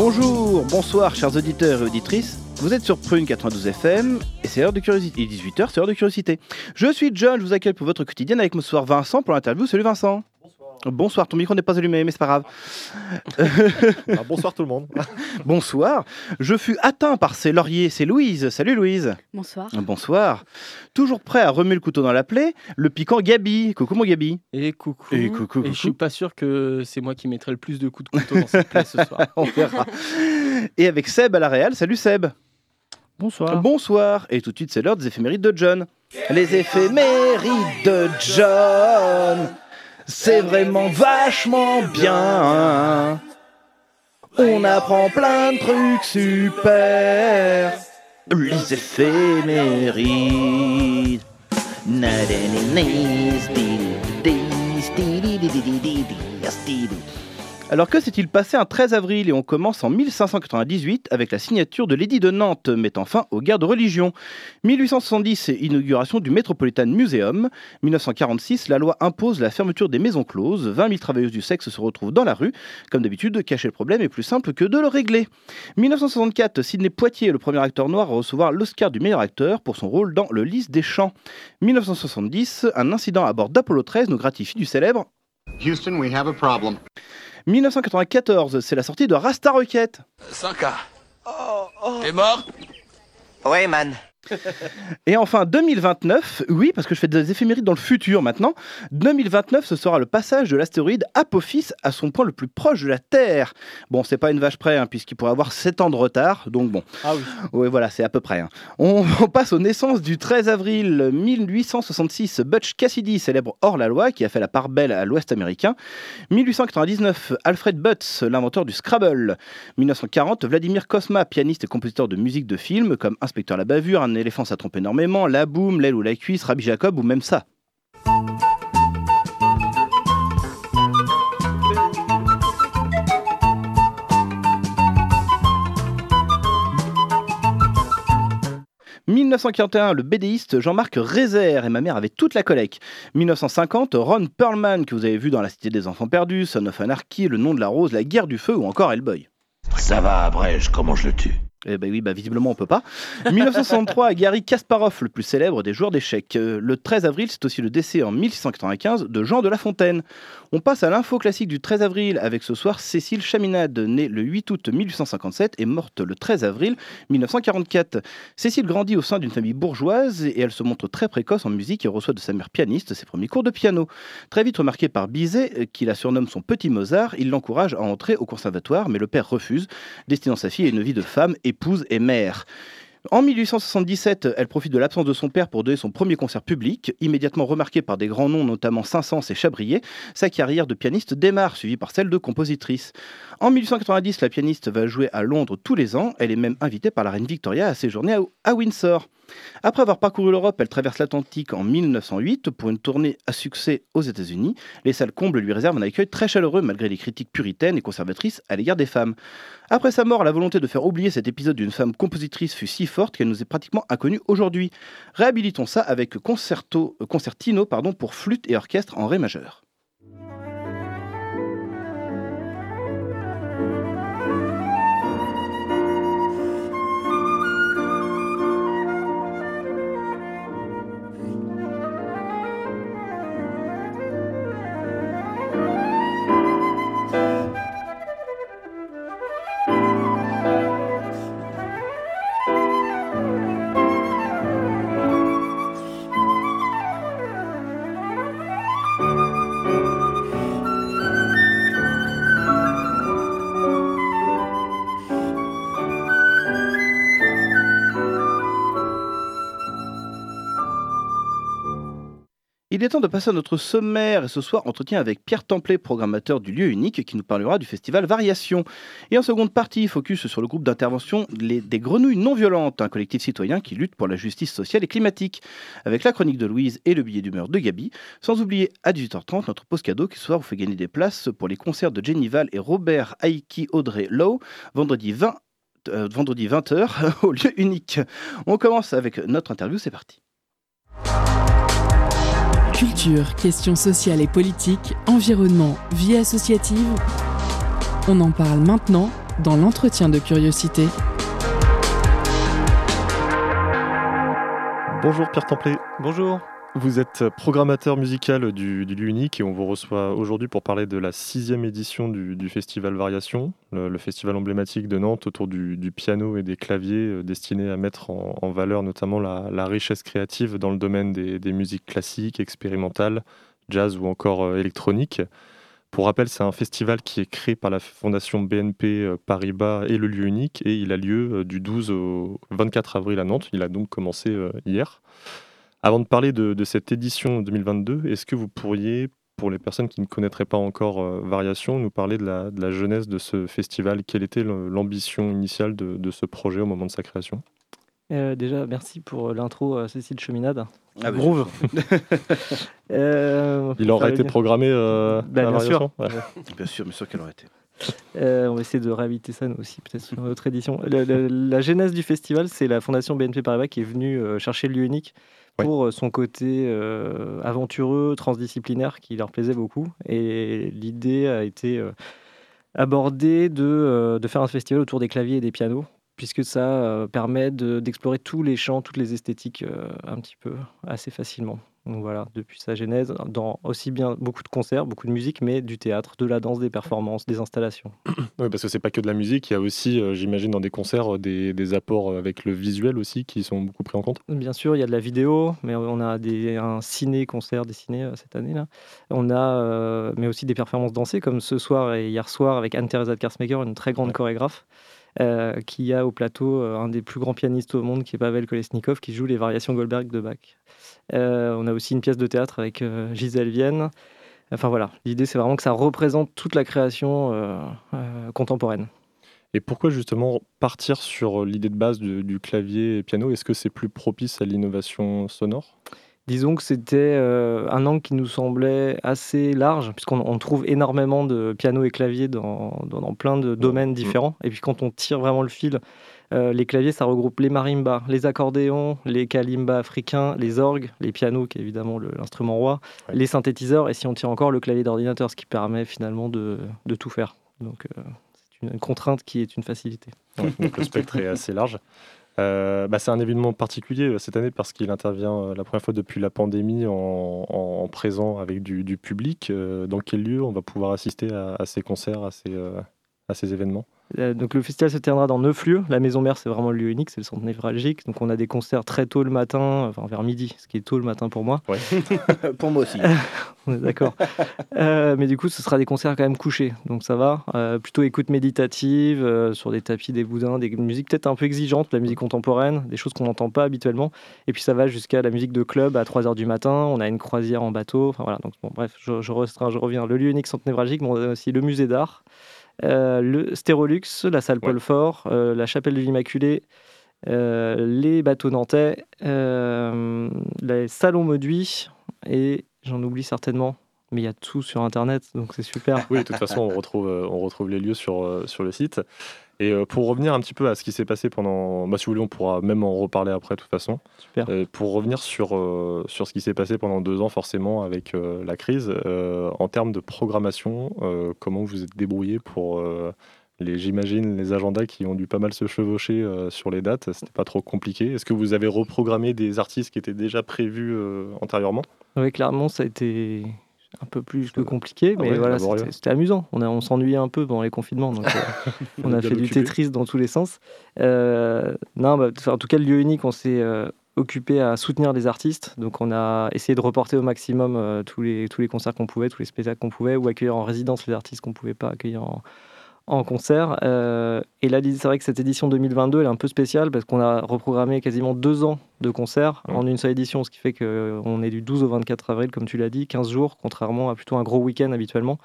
Bonjour, bonsoir chers auditeurs et auditrices. Vous êtes sur Prune 92 FM et c'est l'heure de curiosité. Il est 18h, c'est l'heure de curiosité. Je suis John, je vous accueille pour votre quotidienne avec mon soir Vincent pour l'interview. Salut Vincent. Ton micro n'est pas allumé, mais c'est pas grave. Ah, bonsoir tout le monde. Bonsoir. Je fus atteint par ces lauriers, c'est Louise. Salut Louise. Bonsoir. Bonsoir. Toujours prêt à remuer le couteau dans la plaie, le piquant Gabi. Coucou mon Gabi. Et coucou. Et coucou, je suis coucou. pas sûr que c'est moi qui mettrai le plus de coups de couteau dans cette plaie ce soir. On verra. Et avec Seb à la Réal. Salut Seb. Bonsoir. Bonsoir. Et tout de suite, c'est l'heure des éphémérides de John. Les éphémérides de John. C'est vraiment vachement bien. On apprend plein de trucs super. Les éphémérides. Alors que s'est-il passé un 13 avril et on commence en 1598 avec la signature de l'édit de Nantes mettant fin aux guerres de religion. 1870, inauguration du Metropolitan Museum. 1946, la loi impose la fermeture des maisons closes. 20 000 travailleuses du sexe se retrouvent dans la rue. Comme d'habitude, cacher le problème est plus simple que de le régler. 1964, Sidney Poitier le premier acteur noir à recevoir l'Oscar du meilleur acteur pour son rôle dans Le Lys des Champs. 1970, un incident à bord d'Apollo 13 nous gratifie du célèbre Houston, we have a problem. 1994, c'est la sortie de Rasta Rocket. 100K. T'es mort? Ouais, man. Et enfin 2029, oui, parce que je fais des éphémérides dans le futur maintenant. 2029, ce sera le passage de l'astéroïde Apophis à son point le plus proche de la Terre. Bon, c'est pas une vache près, hein, puisqu'il pourrait avoir 7 ans de retard, donc bon. Ah oui. Oui, voilà, c'est à peu près. hein. On, on passe aux naissances du 13 avril 1866. Butch Cassidy, célèbre hors-la-loi, qui a fait la part belle à l'Ouest américain. 1899, Alfred Butz, l'inventeur du Scrabble. 1940, Vladimir Kosma, pianiste et compositeur de musique de film, comme Inspecteur la bavure, Un éléphant ça trompe énormément, La boum, L'aile ou la cuisse, Rabbi Jacob ou même ça. « 1941, le BDiste Jean-Marc Rézère et ma mère avait toute la collecte. 1950, Ron Perlman, que vous avez vu dans La Cité des Enfants Perdus, Son of Anarchy, Le Nom de la Rose, La Guerre du Feu ou encore Hellboy. Ça va, Brèche, comment je le tue? Eh ben oui, bah visiblement on peut pas. 1963, Gary Kasparov, le plus célèbre des joueurs d'échecs. Euh, Le 13 avril, c'est aussi le décès en 1695 de Jean de La Fontaine. On passe à l'info classique du 13 avril avec ce soir Cécile Chaminade, née le 8 août 1857 et morte le 13 avril 1944. Cécile grandit au sein d'une famille bourgeoise et elle se montre très précoce en musique et reçoit de sa mère pianiste ses premiers cours de piano. Très vite remarqué par Bizet, euh, qui la surnomme son petit Mozart, il l'encourage à entrer au conservatoire, mais le père refuse, destinant sa fille à une vie de femme, épouse et mère. En 1877, elle profite de l'absence de son père pour donner son premier concert public. Immédiatement remarquée par des grands noms, notamment Saint-Saëns et Chabrier, sa carrière de pianiste démarre, suivie par celle de compositrice. En 1890, la pianiste va jouer à Londres tous les ans. Elle est même invitée par la reine Victoria à séjourner à Windsor. Après avoir parcouru l'Europe, elle traverse l'Atlantique en 1908 pour une tournée à succès aux États-Unis. Les salles combles lui réservent un accueil très chaleureux malgré les critiques puritaines et conservatrices à l'égard des femmes. Après sa mort, la volonté de faire oublier cet épisode d'une femme compositrice fut si forte qu'elle nous est pratiquement inconnue aujourd'hui. Réhabilitons ça avec euh, concertino pour flûte et orchestre en ré majeur. Il est temps de passer à notre sommaire et ce soir, entretien avec Pierre Templet, programmateur du lieu unique, qui nous parlera du festival Variation. Et en seconde partie, focus sur le groupe d'intervention des Grenouilles Non Violentes, un collectif citoyen qui lutte pour la justice sociale et climatique, avec la chronique de Louise et le billet d'humeur de Gabi. Sans oublier à 18h30 notre pause cadeau qui ce soir vous fait gagner des places pour les concerts de Jenny Val et Robert Aiki Audrey Lowe, vendredi 20 euh, vendredi 20h au lieu unique. On commence avec notre interview, c'est parti. Culture, questions sociales et politiques, environnement, vie associative. On en parle maintenant dans l'entretien de curiosité. Bonjour Pierre Templet. Bonjour. Vous êtes programmateur musical du, du Lieu Unique et on vous reçoit aujourd'hui pour parler de la sixième édition du, festival Variation, le, festival emblématique de Nantes autour du, piano et des claviers euh, destinés à mettre en, valeur notamment la, richesse créative dans le domaine des, des musiques classiques, expérimentales, jazz ou encore euh, électronique. Pour rappel, c'est un festival qui est créé par la fondation BNP euh, Paribas et le Lieu Unique et il a lieu du 12 au 24 avril à Nantes. Il a donc commencé hier. Avant de parler de, de cette édition 2022, est-ce que vous pourriez, pour les personnes qui ne connaîtraient pas encore euh, Variation, nous parler de la, de la jeunesse de ce festival? Quelle était l'ambition initiale de, de ce projet au moment de sa création? Euh, déjà, merci pour l'intro, euh, Cécile Cheminade. Ah bah, Groove. Euh, Il aurait été programmé euh, Bah, à bien sûr. Ouais. Bien sûr, bien sûr qu'elle aurait été? Euh, on va essayer de réhabiliter ça nous aussi, peut-être sur une autre édition. Le- le- la genèse du festival, c'est la fondation BNP Paribas qui est venue euh, chercher le lieu unique. Pour euh, son côté euh, aventureux, transdisciplinaire, qui leur plaisait beaucoup. Et l'idée a été euh, abordée de, de faire un festival autour des claviers et des pianos, puisque ça permet de- d'explorer tous les champs, toutes les esthétiques un petit peu assez facilement. Donc voilà, depuis sa genèse, dans aussi bien beaucoup de concerts, beaucoup de musique, mais du théâtre, de la danse, des performances, des installations. Oui, parce que c'est pas que de la musique, il y a aussi, euh, j'imagine, dans des concerts, euh, des, des apports avec le visuel aussi qui sont beaucoup pris en compte. Bien sûr, il y a de la vidéo, mais on a des, un ciné-concert dessiné euh, cette année. là. On a, euh, mais aussi des performances dansées, comme ce soir et hier soir avec Anne-Theresa de Karsmaker, une très grande Ouais. chorégraphe, euh, qui a au plateau euh, un des plus grands pianistes au monde, qui est Pavel Kolesnikov, qui joue les variations Goldberg de Bach. Euh, on a aussi une pièce de théâtre avec Gisèle Vienne. Enfin voilà, l'idée c'est vraiment que ça représente toute la création contemporaine. Et pourquoi justement partir sur l'idée de base du, du clavier et piano? Est-ce que c'est plus propice à l'innovation sonore? Disons que c'était euh, un angle qui nous semblait assez large, puisqu'on on trouve énormément de piano et clavier dans, dans, dans plein de domaines différents. Et puis quand on tire vraiment le fil, euh, les claviers, ça regroupe les marimbas, les accordéons, les kalimbas africains, les orgues, les pianos, qui est évidemment le- l'instrument roi, Ouais. les synthétiseurs, et si on tire encore, le clavier d'ordinateur, ce qui permet finalement de, de tout faire. Donc euh, c'est une contrainte qui est une facilité. Ouais, donc le spectre est assez large. Euh, bah, c'est un événement particulier euh, cette année parce qu'il intervient euh, la première fois depuis la pandémie en, en- en présent avec du, public. Dans quel lieu on va pouvoir assister à, ces concerts, à ces, événements? Donc le festival se tiendra dans neuf lieux. La maison mère, c'est vraiment le lieu unique, c'est le centre névralgique. Donc on a des concerts très tôt le matin, enfin vers midi, ce qui est tôt le matin pour moi. Pour moi aussi. On est d'accord. Euh, mais du coup, ce sera des concerts quand même couchés, donc ça va. Euh, plutôt écoute méditative, euh, sur des tapis, des boudins, des musiques peut-être un peu exigeantes, la musique contemporaine, des choses qu'on n'entend pas habituellement. Et puis ça va jusqu'à la musique de club à 3h du matin. On a une croisière en bateau. Enfin voilà, donc bon, bref, je, je restreins, je reviens. Le lieu unique centre névralgique, mais on a aussi le musée d'art, euh, le Stérolux, la salle Paul Ouais. Fort, euh, la chapelle de l'Immaculée. euh, les bateaux nantais, euh, les salons Mauduit, et j'en oublie certainement, mais il y a tout sur internet, donc c'est super. Oui, de toute façon, on retrouve, euh, on retrouve les lieux sur, euh, sur le site. Et euh, pour revenir un petit peu à ce qui s'est passé pendant. Bah, si vous voulez, on pourra même en reparler après, de toute façon. Super. Euh, pour revenir sur, euh, sur ce qui s'est passé pendant deux ans, forcément, avec euh, la crise, en termes de programmation, comment vous vous êtes débrouillé pour. les, j'imagine les agendas qui ont dû pas mal se chevaucher sur les dates, c'était pas trop compliqué. Est-ce que vous avez reprogrammé des artistes qui étaient déjà prévus antérieurement? Oui, clairement, ça a été un peu plus que compliqué, mais Ah ouais, voilà, laborieux. c'était c'était amusant. On, a- on s'ennuyait un peu pendant les confinements, donc euh, on a fait du. Tetris dans tous les sens. Euh, non, bah, en tout cas, le lieu unique, on s'est euh, occupé à soutenir les artistes, donc on a essayé de reporter au maximum tous, les, tous les concerts qu'on pouvait, tous les spectacles qu'on pouvait, ou accueillir en résidence les artistes qu'on pouvait pas accueillir en, en concert. Euh, et là, c'est vrai que cette édition 2022 elle est un peu spéciale parce qu'on a reprogrammé quasiment deux ans de concerts en une seule édition, ce qui fait qu'on est du 12 au 24 avril, comme tu l'as dit, 15 jours, contrairement à plutôt un gros week-end habituellement.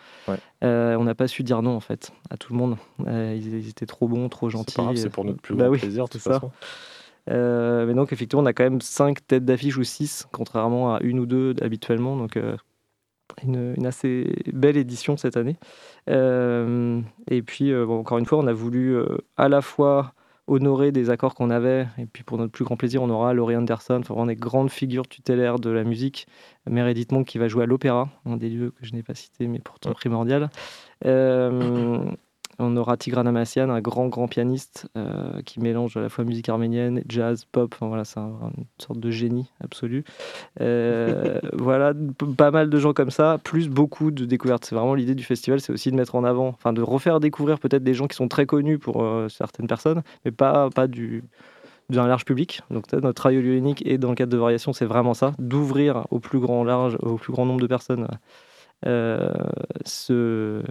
Euh, on n'a pas su dire non en fait à tout le monde. Euh, ils, étaient trop bons, trop gentils. C'est pour notre plus bah grand plaisir, tout ça. mais donc effectivement, on a quand même 5 têtes d'affiche ou 6, contrairement à une ou deux habituellement. Donc une, assez belle édition cette année. Euh, et puis, euh, encore une fois, on a voulu euh, à la fois honorer des accords qu'on avait, et puis pour notre plus grand plaisir, on aura Laurie Anderson, vraiment des grandes figures tutélaires de la musique. Meredith Monk qui va jouer à l'opéra, un des lieux que je n'ai pas cité, mais pourtant primordial. On aura Tigran Amassian, un grand, grand pianiste euh, qui mélange à la fois musique arménienne, jazz, pop. Enfin, voilà, c'est une sorte de génie absolu. Euh, voilà, pas mal de gens comme ça, plus beaucoup de découvertes. C'est vraiment l'idée du festival, c'est aussi de mettre en avant, enfin, de refaire découvrir peut-être des gens qui sont très connus pour euh, certaines personnes, mais pas, pas du d'un large public. Donc notre travail unique et dans le cadre de variation, c'est vraiment ça, d'ouvrir au plus grand large, au plus grand nombre de personnes ce,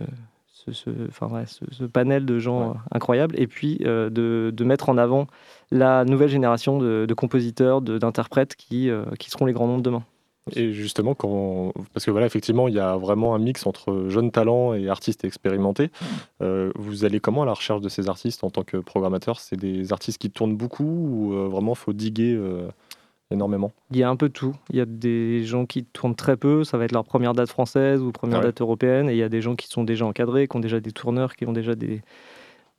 ce, enfin, ce, panel de gens euh, incroyables, et puis euh, de, de, mettre en avant la nouvelle génération de, compositeurs, d'interprètes qui, euh, qui seront les grands noms de demain. Et justement, quand... parce que voilà, effectivement, il y a vraiment un mix entre jeunes talents et artistes expérimentés. vous allez comment à la recherche de ces artistes en tant que programmateur? C'est des artistes qui tournent beaucoup ou vraiment faut diguer énormément Il y a un peu tout. Il y a des gens qui tournent très peu, ça va être leur première date française ou première date européenne, et il y a des gens qui sont déjà encadrés, qui ont déjà des tourneurs, qui ont déjà des,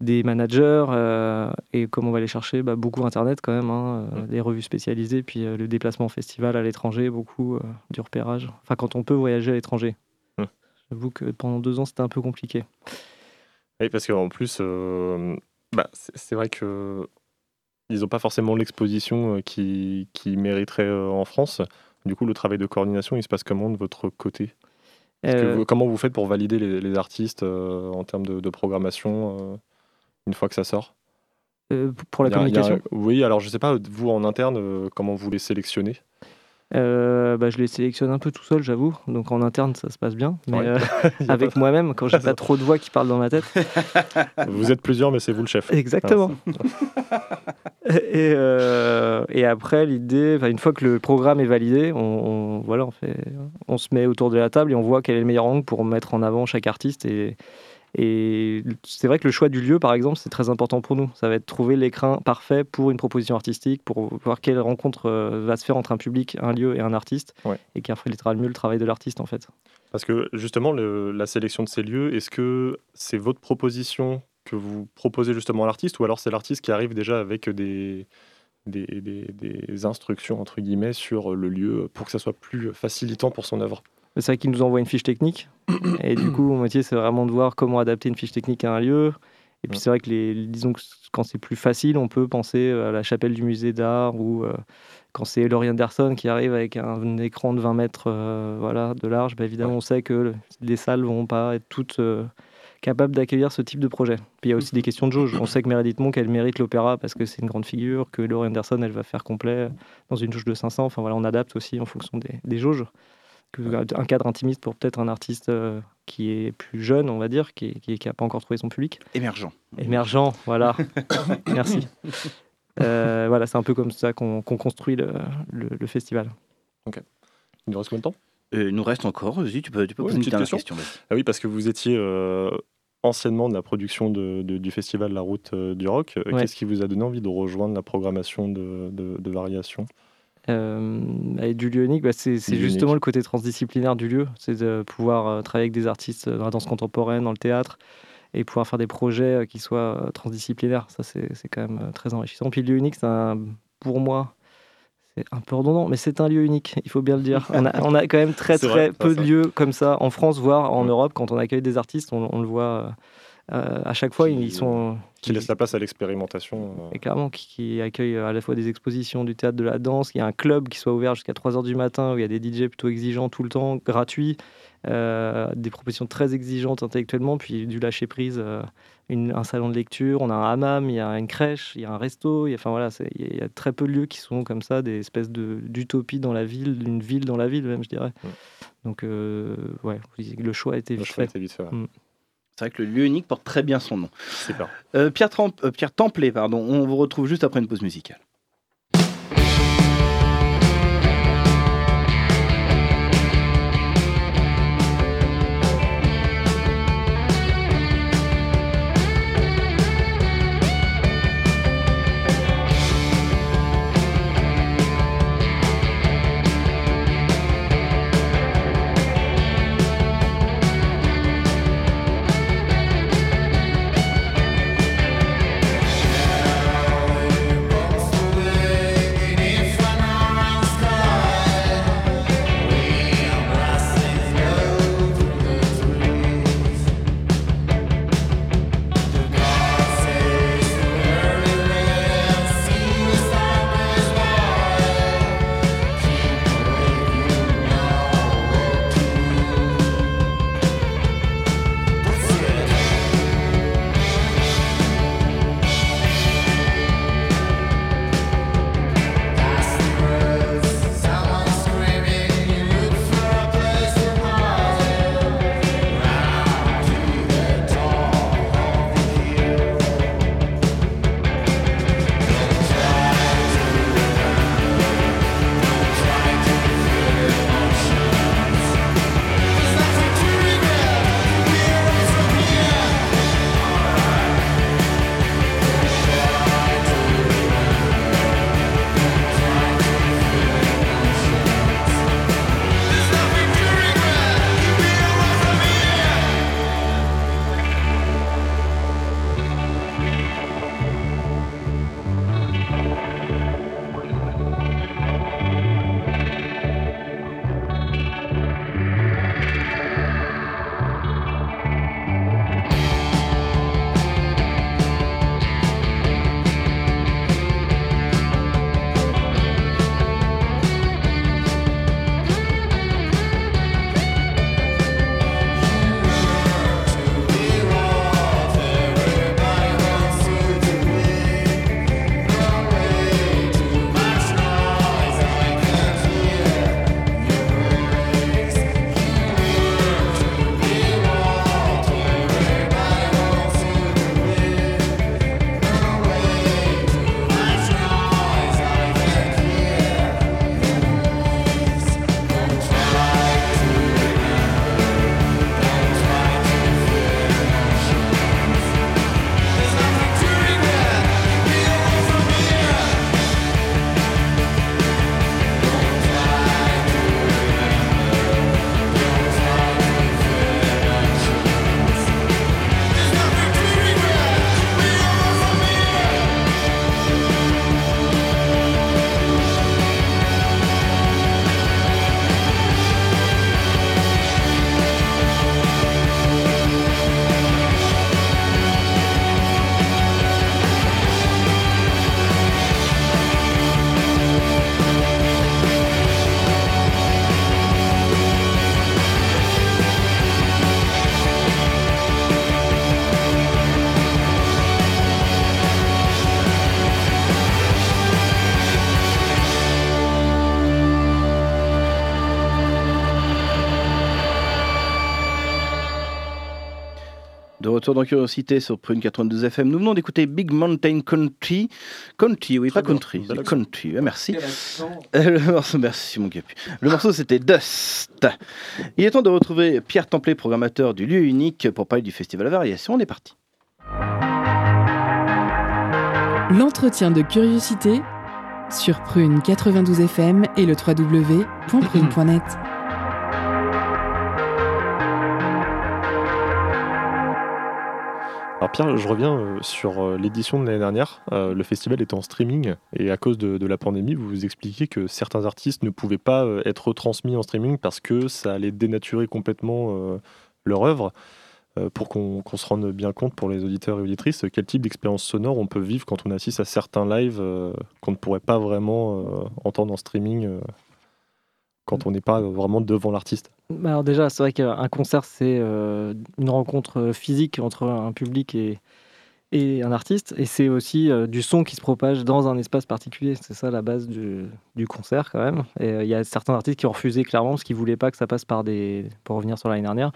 des managers. Euh, et comme on va les chercher bah, Beaucoup Internet quand même, hein, euh, les revues spécialisées, puis euh, le déplacement festival à l'étranger, beaucoup du repérage. Enfin, quand on peut voyager à l'étranger. J'avoue que pendant deux ans, c'était un peu compliqué. Oui, parce qu'en plus, bah, c'est vrai que ils n'ont pas forcément l'exposition euh, qui, qui mériterait euh, en France. Du coup, le travail de coordination, il se passe comment de votre côté? Euh, Comment vous faites pour valider les, artistes en termes de, programmation une fois que ça sort? Pour la communication? Oui, alors je ne sais pas, vous en interne, comment vous les sélectionnez? Euh, bah, je les sélectionne un peu tout seul, j'avoue. Donc en interne, ça se passe bien. Mais euh, avec moi-même, quand j'ai pas trop de voix qui parlent dans ma tête. Vous êtes plusieurs, mais c'est vous le chef. Exactement. et, euh, et, après, l'idée, une fois que le programme est validé, on, voilà, on, fait, on se met autour de la table et on voit quel est le meilleur angle pour mettre en avant chaque artiste et, et c'est vrai que le choix du lieu, par exemple, c'est très important pour nous. Ça va être trouver l'écran parfait pour une proposition artistique, pour voir quelle rencontre euh, va se faire entre un public, un lieu et un artiste, et qui reflètera le mieux le travail de l'artiste, en fait. Parce que justement, la sélection de ces lieux, est-ce que c'est votre proposition que vous proposez justement à l'artiste, ou alors c'est l'artiste qui arrive déjà avec des, des, des, instructions, entre guillemets, sur le lieu pour que ça soit plus facilitant pour son œuvre? C'est vrai qu'il nous envoie une fiche technique. Et du coup, mon métier, c'est vraiment de voir comment adapter une fiche technique à un lieu. Et puis, c'est vrai que les, disons que quand c'est plus facile, on peut penser à la chapelle du musée d'art ou euh, quand c'est Laurie Anderson qui arrive avec un, écran de 20 mètres euh, voilà, de large, bah, évidemment, on sait que les salles vont pas être toutes euh, capables d'accueillir ce type de projet. Puis il y a aussi des questions de jauge. On sait que Meredith Monk, elle mérite l'opéra parce que c'est une grande figure, que Laurie Anderson, elle va faire complet dans une jauge de 500. Enfin voilà, on adapte aussi en fonction des, des jauges un cadre intimiste pour peut-être un artiste euh, qui est plus jeune, on va dire, qui n'a qui, pas encore trouvé son public. Émergent. Émergent, voilà. Merci. Euh, voilà, c'est un peu comme ça qu'on construit le, le, festival. Ok. Il nous reste combien de temps? Euh, Il nous reste encore. Vas-y, tu peux, tu peux poser une, question. ah oui, parce que vous étiez anciennement de la production de, du festival La Route du Rock. Qu'est-ce qui vous a donné envie de rejoindre la programmation de, de Variation? Euh, du lieu unique, bah, c'est justement le côté transdisciplinaire du lieu, c'est de pouvoir euh, travailler avec des artistes dans la danse contemporaine, dans le théâtre, et pouvoir faire des projets euh, qui soient transdisciplinaires. Ça, c'est quand même très enrichissant. Puis le lieu unique, c'est pour moi, c'est un peu redondant, mais c'est un lieu unique, il faut bien le dire. On a, on a quand même très très peu de lieux comme ça en France, voire en Europe. Quand on accueille des artistes, on, on le voit euh, à chaque fois, ils sont. Qui laisse la place à l'expérimentation. Euh. Et clairement, qui, accueille à la fois des expositions, du théâtre, de la danse. Il y a un club qui soit ouvert jusqu'à 3h du matin où il y a des DJ plutôt exigeants tout le temps, gratuits. Euh, des propositions très exigeantes intellectuellement, puis du lâcher prise, un salon de lecture, on a un hammam, il y a une crèche, il y a un resto, il y a, enfin voilà, il y, a très peu de lieux qui sont comme ça, des espèces d'utopie dans la ville, d'une ville dans la ville même, je dirais. Donc ouais, le choix a été vite fait. vite fait mm. C'est vrai que le lieu unique porte très bien son nom. Euh, Pierre, Tremp- euh, Pierre Templet, pardon, on vous retrouve juste après une pause musicale. Retour dans Curiosité sur Prune 92 FM, nous venons d'écouter Big Mountain Country. Country, oui, pas country. accent. Country, ouais, merci. Le morceau, merci mon Capu. Le morceau c'était Dust. Il est temps de retrouver Pierre Templet, programmateur du lieu unique, pour parler du Festival à Variation. On est parti. L'entretien de curiosité sur Prune 92 FM et le www.prune.net. Alors Pierre, je reviens euh, sur euh, l'édition de l'année dernière. Euh, le festival était en streaming et à cause de, la pandémie, vous vous expliquez que certains artistes ne pouvaient pas être retransmis en streaming parce que ça allait dénaturer complètement leur œuvre. Pour qu'on se rende bien compte pour les auditeurs et auditrices, quel type d'expérience sonore on peut vivre quand on assiste à certains lives qu'on ne pourrait pas vraiment entendre en streaming quand on n'est pas vraiment devant l'artiste? Bah Alors déjà, c'est vrai qu'un concert, c'est euh, une rencontre physique entre un public et, et un artiste. Et c'est aussi euh, du son qui se propage dans un espace particulier. C'est ça la base du, du concert quand même. Et euh, il y a certains artistes qui ont refusé clairement parce qu'ils voulaient pas que ça passe par des, pour revenir sur l'année dernière,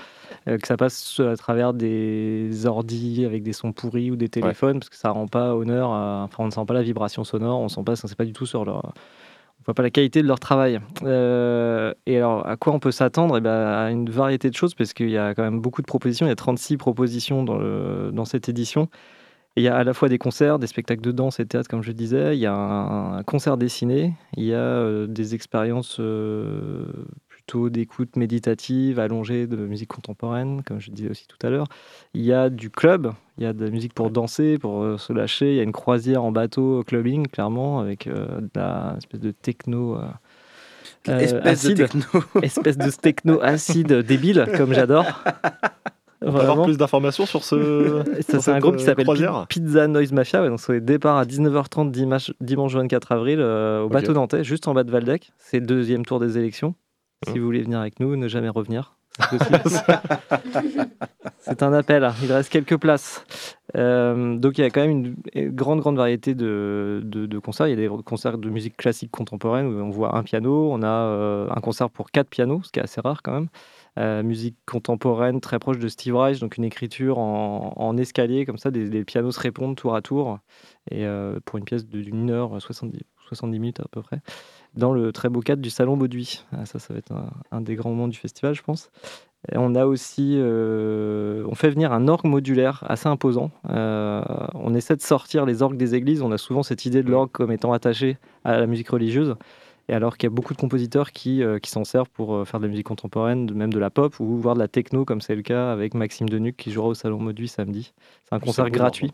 euh, que ça passe à travers des ordis avec des sons pourris ou des téléphones parce que ça rend pas honneur. À, enfin, on ne sent pas la vibration sonore, on sent pas, ça c'est pas du tout sur leur pas la qualité de leur travail. Euh, et alors, à quoi on peut s'attendre? Eh ben, À une variété de choses, parce qu'il y a quand même beaucoup de propositions. Il y a 36 propositions dans, dans cette édition. il y a à la fois des concerts, des spectacles de danse et théâtre, comme je disais. Il y a un, concert dessiné. Il y a euh, des expériences euh, d'écoute méditative, allongée de musique contemporaine, comme je disais aussi tout à l'heure. Il y a du club, il y a de la musique pour danser, pour euh, se lâcher. Il y a une croisière en bateau clubbing, clairement, avec euh, de la espèce de techno. Euh, espèce de techno. espèce de techno acide débile, comme j'adore. On peut avoir plus d'informations sur ce. c'est un groupe qui s'appelle Pizza Noise Mafia. Ouais, donc c'est départ à 19h30 dimanche, dimanche 24 avril au bateau nantais, juste en bas de Valdec. C'est le deuxième tour des élections. Si hein vous voulez venir avec nous, ne jamais revenir. C'est un appel, il reste quelques places. Euh, donc il y a quand même une grande, grande variété de, de, concerts. Il y a des concerts de musique classique contemporaine où on voit un piano, on a euh, un concert pour quatre pianos, ce qui est assez rare quand même. Euh, musique contemporaine très proche de Steve Reich, donc une écriture en, en escalier, comme ça, des, pianos se répondent tour à tour, et pour une pièce d'une heure 70, 70 minutes à peu près dans le très beau cadre du Salon Bauduit. Ah, ça, ça va être un, des grands moments du festival, je pense. on a aussi, euh, on fait venir un orgue modulaire assez imposant. Euh, on essaie de sortir les orgues des églises. On a souvent cette idée de l'orgue comme étant attaché à la musique religieuse. Et alors qu'il y a beaucoup de compositeurs qui, euh, qui s'en servent pour faire de la musique contemporaine, même de la pop, ou voir de la techno, comme c'est le cas avec Maxime Denuc qui jouera au Salon Bauduit samedi. C'est un concert gratuit.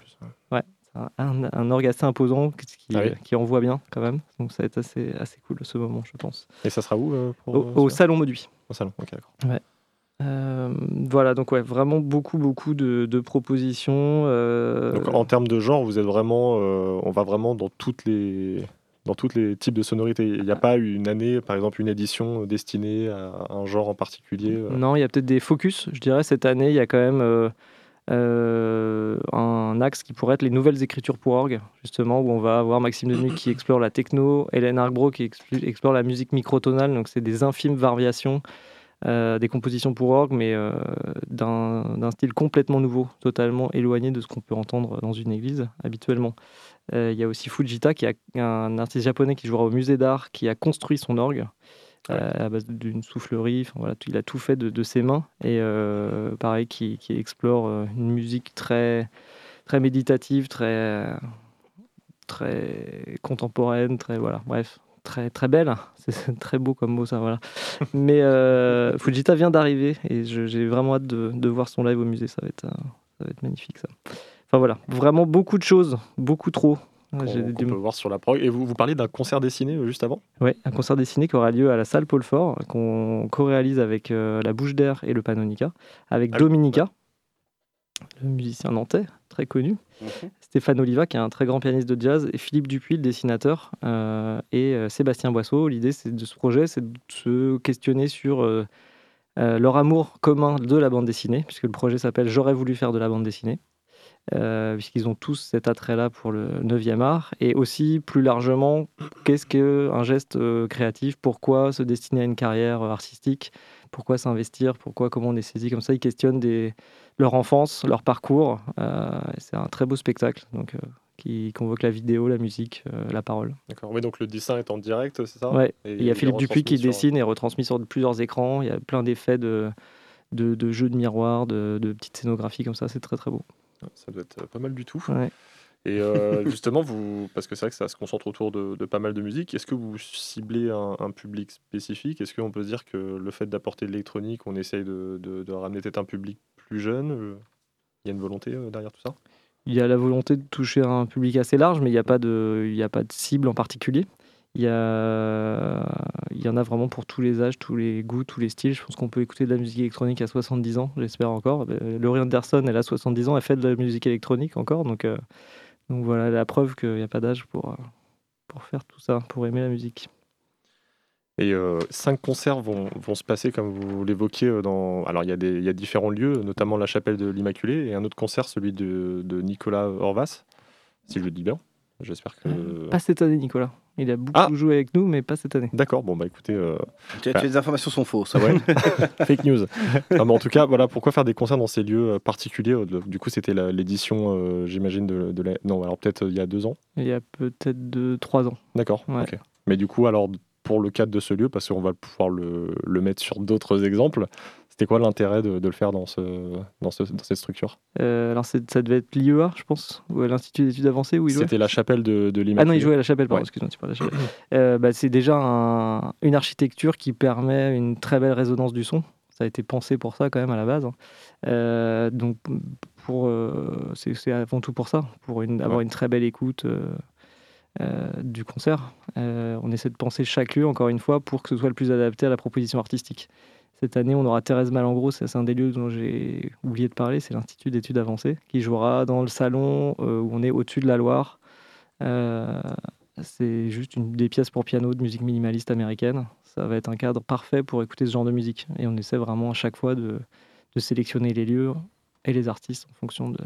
ouais un, un orgue assez imposant qui, ah qui, envoie bien quand même. Donc ça va être assez, assez cool ce moment, je pense. Et ça sera où euh, Au, Salon Moduit. Au Salon, ok, d'accord. Ouais. Euh, voilà, donc ouais, vraiment beaucoup, beaucoup de, propositions. Euh, donc en termes de genre, vous êtes vraiment, on va vraiment dans toutes les, dans tous les types de sonorités. Il n'y a pas une année, par exemple, une édition destinée à un genre en particulier. Non, il y a peut-être des focus. Je dirais cette année, il y a quand même euh, un axe qui pourrait être les nouvelles écritures pour orgue, justement, où on va avoir Maxime Denuc qui explore la techno, Hélène Arbro qui explore la musique microtonale, donc c'est des infimes variations, euh, des compositions pour orgue, mais euh, d'un style complètement nouveau, totalement éloigné de ce qu'on peut entendre dans une église habituellement. Il y a aussi Fujita, qui est un artiste japonais qui jouera au musée d'art, qui a construit son orgue. Euh, à base d'une soufflerie. voilà, il a tout fait de, ses mains. Et euh, pareil, qui, explore euh, une musique très, très méditative, très, très contemporaine, très voilà, bref, très très belle. C'est très beau comme mot ça, voilà. Mais Fujita vient d'arriver et j'ai vraiment hâte de, de, voir son live au musée. Ça va être, ça va être magnifique ça. Enfin voilà, vraiment beaucoup de choses, beaucoup trop on, peut voir sur la prog. Et vous, vous parliez d'un concert dessiné euh, juste avant? Oui, un concert dessiné qui aura lieu à la salle Paul Fort, qu'on co-réalise avec euh, la Bouche d'Air et le Panonica, avec ah Dominica, le musicien nantais, très connu, mhm. Stéphane Oliva, qui est un très grand pianiste de jazz, et Philippe Dupuis, le dessinateur, euh, et Sébastien Boisseau. L'idée de ce projet, c'est de se questionner sur leur amour commun de la bande dessinée, puisque le projet s'appelle J'aurais voulu faire de la bande dessinée. Euh, puisqu'ils ont tous cet attrait-là pour le 9e art. Et aussi, plus largement, qu'est-ce qu'un geste euh, créatif? Pourquoi se destiner à une carrière artistique? Pourquoi s'investir? Pourquoi, comment on est saisi? Comme ça Ils questionnent des, leur enfance, leur parcours. Euh, c'est un très beau spectacle. Donc, qui convoque la vidéo, la musique, la parole. D'accord. Oui, donc le dessin est en direct, c'est ça? Oui. Il y a Philippe Dupuis qui dessine et retransmet sur plusieurs écrans. Il y a plein d'effets de, de, jeux de miroirs, de, de petites scénographies comme ça. C'est très très beau. Ça doit être pas mal du tout. Et euh, justement, vous, parce que c'est vrai que ça se concentre autour de, pas mal de musique, est-ce que vous ciblez un, public spécifique? Est-ce qu'on peut se dire que le fait d'apporter de l'électronique, on essaye de, de, ramener peut-être un public plus jeune euh, Il y a une volonté euh, derrière tout ça? Il y a la volonté de toucher un public assez large, mais il n'y a, pas de, il a pas de cible en particulier. Il y, a... il y en a vraiment pour tous les âges, tous les goûts, tous les styles. Je pense qu'on peut écouter de la musique électronique à 70 ans, j'espère encore. Euh, Laurie Anderson, elle a 70 ans, elle fait de la musique électronique encore. Donc, euh, donc voilà la preuve qu'il n'y a pas d'âge pour, euh, pour faire tout ça, pour aimer la musique. Et euh, cinq concerts vont, vont se passer, comme vous l'évoquiez, dans. Alors, il y, a des- il y a différents lieux, notamment la chapelle de l'Immaculée, et un autre concert, celui de, de Nicolas Horvas, si je le dis bien. J'espère que. Pas cette année, Nicolas. Il a beaucoup Ah. joué avec nous, mais pas cette année. D'accord, bon, bah écoutez. euh, Tu as- tu- Les informations sont fausses. Ouais Fake news. Non, mais en tout cas, voilà, pourquoi faire des concerts dans ces lieux euh, particuliers euh, Du coup, c'était l'édition, euh, j'imagine, de, de la... Non, alors peut-être euh, il y a deux ans? Il y a peut-être de trois ans. D'accord. Ouais. ok. Mais du coup, alors, pour le cadre de ce lieu, parce qu'on va pouvoir le, le mettre sur d'autres exemples, c'était quoi l'intérêt de, de le faire dans, ce, dans, ce- dans cette structure? Euh, alors ça devait être l'IEA, je pense, ou à l'Institut d'études avancées où il. C'était la chapelle de, de Ah l'Immaculée. non, il jouait à la chapelle, pardon, Ouais. excuse-moi, tu parles de la chapelle. Euh, bah, c'est déjà un- une architecture qui permet une très belle résonance du son. Ça a été pensé pour ça quand même à la base. hein. Euh, donc pour, c'est avant tout pour ça, pour une- avoir Ouais. une très belle écoute euh, du concert. Euh, on essaie de penser chaque lieu, encore une fois, pour que ce soit le plus adapté à la proposition artistique. Cette année, on aura Thérèse Malengros, ça, c'est un des lieux dont j'ai oublié de parler, c'est l'Institut d'études avancées, qui jouera dans le salon euh, où on est au-dessus de la Loire. Euh, c'est juste des pièces pour piano de musique minimaliste américaine. Ça va être un cadre parfait pour écouter ce genre de musique. Et on essaie vraiment à chaque fois de sélectionner les lieux et les artistes en fonction de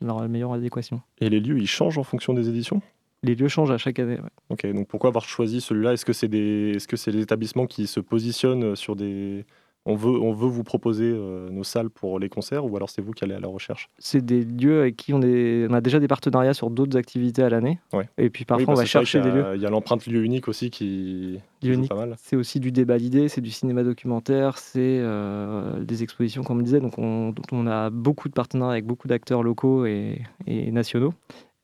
leur meilleure adéquation. Et les lieux, ils changent en fonction des éditions? Les lieux changent à chaque année. ouais. Ok, donc pourquoi avoir choisi celui-là? Est-ce que c'est des, est-ce que c'est les établissements qui se positionnent sur des, on veut, on veut vous proposer euh, nos salles pour les concerts, ou alors c'est vous qui allez à la recherche? C'est des lieux avec qui on, est, on a déjà des partenariats sur d'autres activités à l'année. Ouais. Et puis parfois, Oui, on va chercher des lieux. Il y a l'empreinte lieu unique aussi qui, qui joue unique. pas mal. C'est aussi du débat d'idées, c'est du cinéma documentaire, c'est euh, des expositions, comme on disait. Donc, on, on a beaucoup de partenariats avec beaucoup d'acteurs locaux et, et nationaux.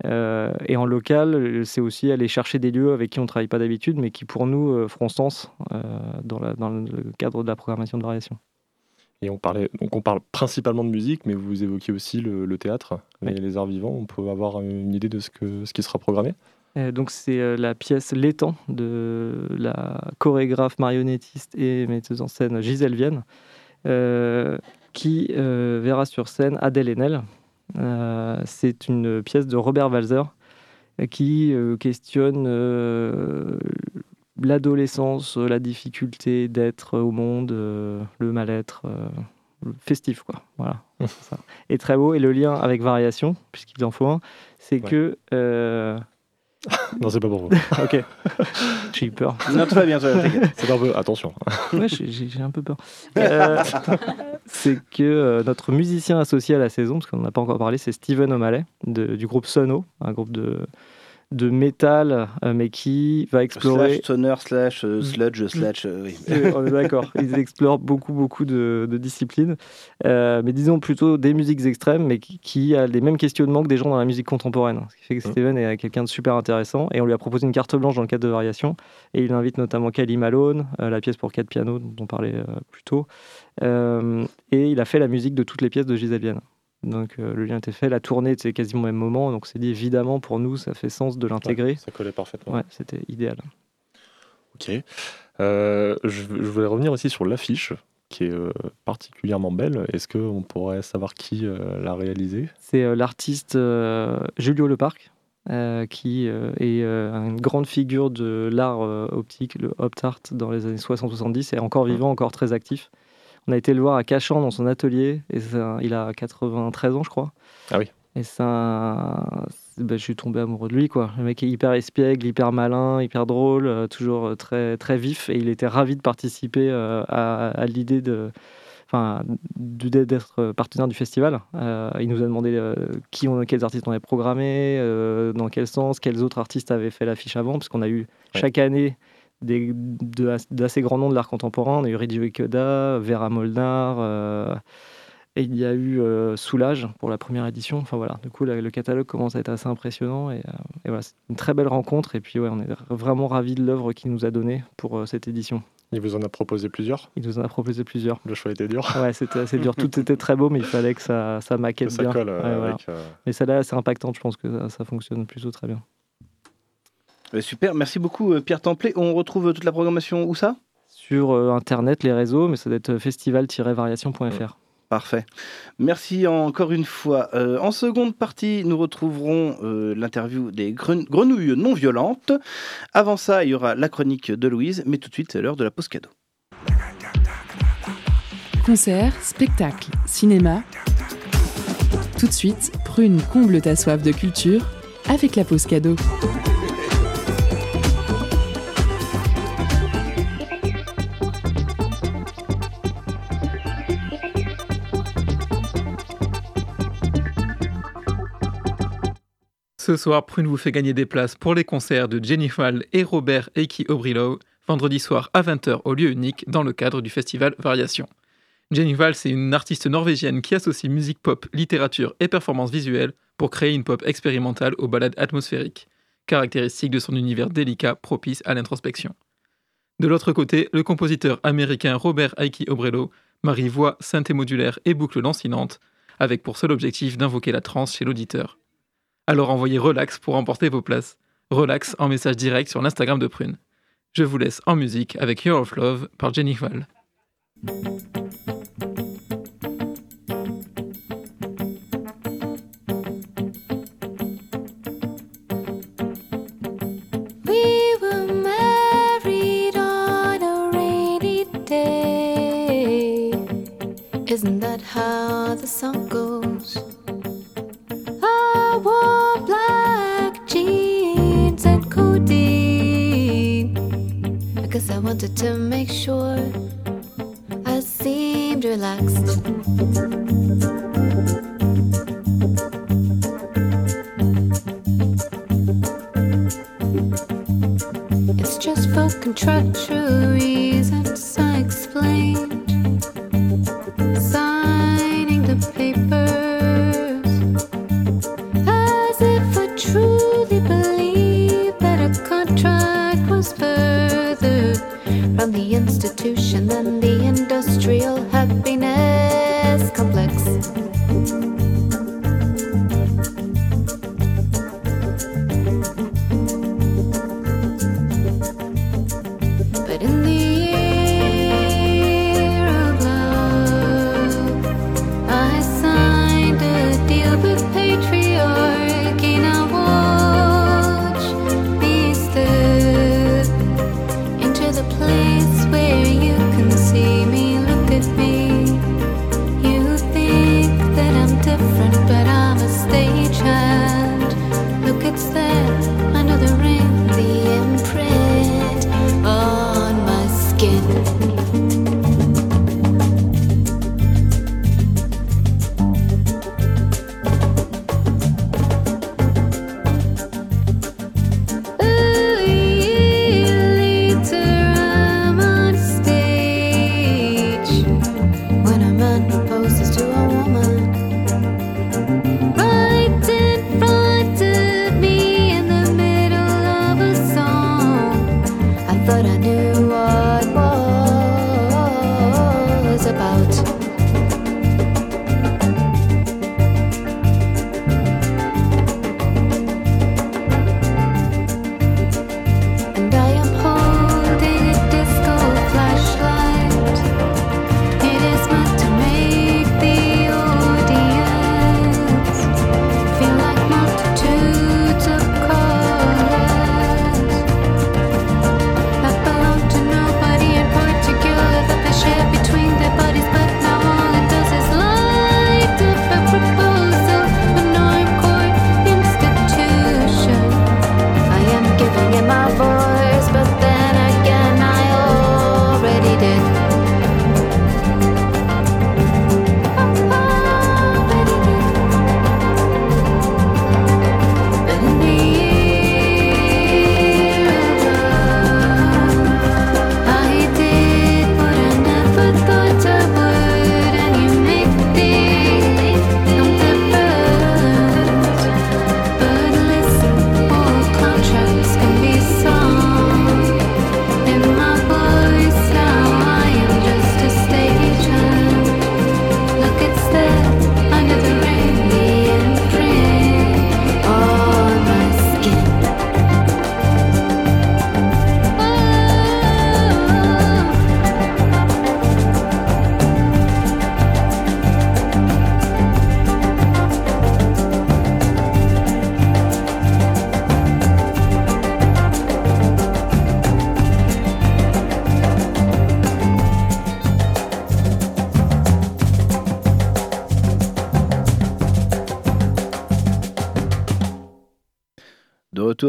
Euh, et en local, c'est aussi aller chercher des lieux avec qui on ne travaille pas d'habitude, mais qui pour nous euh, feront sens euh, dans, la- dans le cadre de la programmation de variation. Et on parlait, donc on parle principalement de musique, mais vous évoquiez aussi le, le théâtre, Oui. les, les arts vivants. On peut avoir une idée de ce, que, ce qui sera programmé? Donc c'est la pièce L'étang de la chorégraphe, marionnettiste et metteuse en scène Gisèle Vienne, euh, qui verra sur scène Adèle Haenel. Euh, c'est une pièce de Robert Walzer euh, qui euh, questionne l'adolescence, la difficulté d'être au monde, le mal-être festif quoi. Voilà. ça. Et très beau et le lien avec variation puisqu'il en faut un, c'est Ouais. que euh, Non, c'est pas pour vous. Ok. J'ai eu peur. Non, tout va bien, c'est un peu. Attention. Ouais, j'ai un peu peur. Euh, c'est que euh, notre musicien associé à la saison, parce qu'on n'en a pas encore parlé, c'est Steven O'Malley de- du groupe Sono, un groupe de, de métal, euh, mais qui va explorer. Slash stoner, slash euh, sludge, slash. euh, oui. Euh, on est d'accord. Ils explorent beaucoup, beaucoup de, de disciplines. Euh, mais disons plutôt des musiques extrêmes, mais qui, qui a les mêmes questionnements que des gens dans la musique contemporaine. Ce qui fait que Mhm. Steven est quelqu'un de super intéressant. Et on lui a proposé une carte blanche dans le cadre de Variation. Et il invite notamment Kelly Malone, la pièce pour quatre pianos dont on parlait plus tôt. Et il a fait la musique de toutes les pièces de Gisèle Vienne. Donc euh, le lien était fait. La tournée était quasiment au même moment. Donc c'est dit évidemment pour nous, ça fait sens de l'intégrer. Ça collait parfaitement. Ouais, c'était idéal. Ok. Euh, je, je voulais revenir aussi sur l'affiche, qui est euh, particulièrement belle. Est-ce qu'on pourrait savoir qui euh, l'a réalisée? C'est euh, l'artiste euh, Julio Leparc, euh, qui euh, est euh, une grande figure de l'art euh, optique, le opt art, dans les années 60-70, et encore vivant, encore très actif. On a été le voir à Cachan dans son atelier, et un- il a 93 ans, je crois. Ah oui. Et c'est- ben, je suis tombé amoureux de lui, quoi. Le mec est hyper espiègle, hyper malin, hyper drôle, euh, toujours euh, très, très vif, et il était ravi de participer euh, à, à l'idée de, enfin, d'être partenaire du festival. Euh, il nous a demandé qui on, quels artistes on avait programmé, dans quel sens, quels autres artistes avaient fait l'affiche avant, parce qu'on a eu chaque année des- de- d'assez grands noms de l'art contemporain. On a eu Ridgio Ikeda, Vera Molnar, euh, et il y a eu euh, Soulage pour la première édition. Enfin voilà, du coup, la- le catalogue commence à être assez impressionnant. Et, euh, et voilà, c'est une très belle rencontre. Et puis, ouais, on est vraiment ravis de l'œuvre qu'il nous a donnée pour cette édition. Il vous en a proposé plusieurs? Il nous en a proposé plusieurs. Le choix était dur. Ouais, c'était assez dur. Tout était très beau, mais il fallait que ça, ça Que maquette ça bien. colle Ouais, voilà. avec. Mais celle-là, c'est impactant. Je pense que ça, ça fonctionne plutôt très bien. Euh, Super, merci beaucoup euh, Pierre Templet. On retrouve toute la programmation où ça? Sur euh, Internet, les réseaux, mais ça doit être festival-variation.fr. Parfait. Merci encore une fois. Euh, en seconde partie, nous retrouverons euh, l'interview des grenouilles non violentes. Avant ça, il y aura la chronique de Louise, mais tout de suite, c'est l'heure de la pause cadeau. Concert, spectacle, cinéma. Tout de suite, Prune comble ta soif de culture avec la pause cadeau. Ce soir, Prune vous fait gagner des places pour les concerts de Jennifer et Robert Eiki Obrilo, vendredi soir à 20h au lieu unique dans le cadre du festival Variation. Jenny c'est une artiste norvégienne qui associe musique pop, littérature et performance visuelle pour créer une pop expérimentale aux balades atmosphériques, caractéristique de son univers délicat propice à l'introspection. De l'autre côté, le compositeur américain Robert Aiki Obrello marie voix, synthé modulaire et boucle lancinante, avec pour seul objectif d'invoquer la transe chez l'auditeur. Alors envoyez Relax pour emporter vos places. Relax en message direct sur l'Instagram de Prune. Je vous laisse en musique avec Year of Love par Jenny Val. Isn't that how the song goes? Wanted to make sure I seemed relaxed. It's just for contractual institution than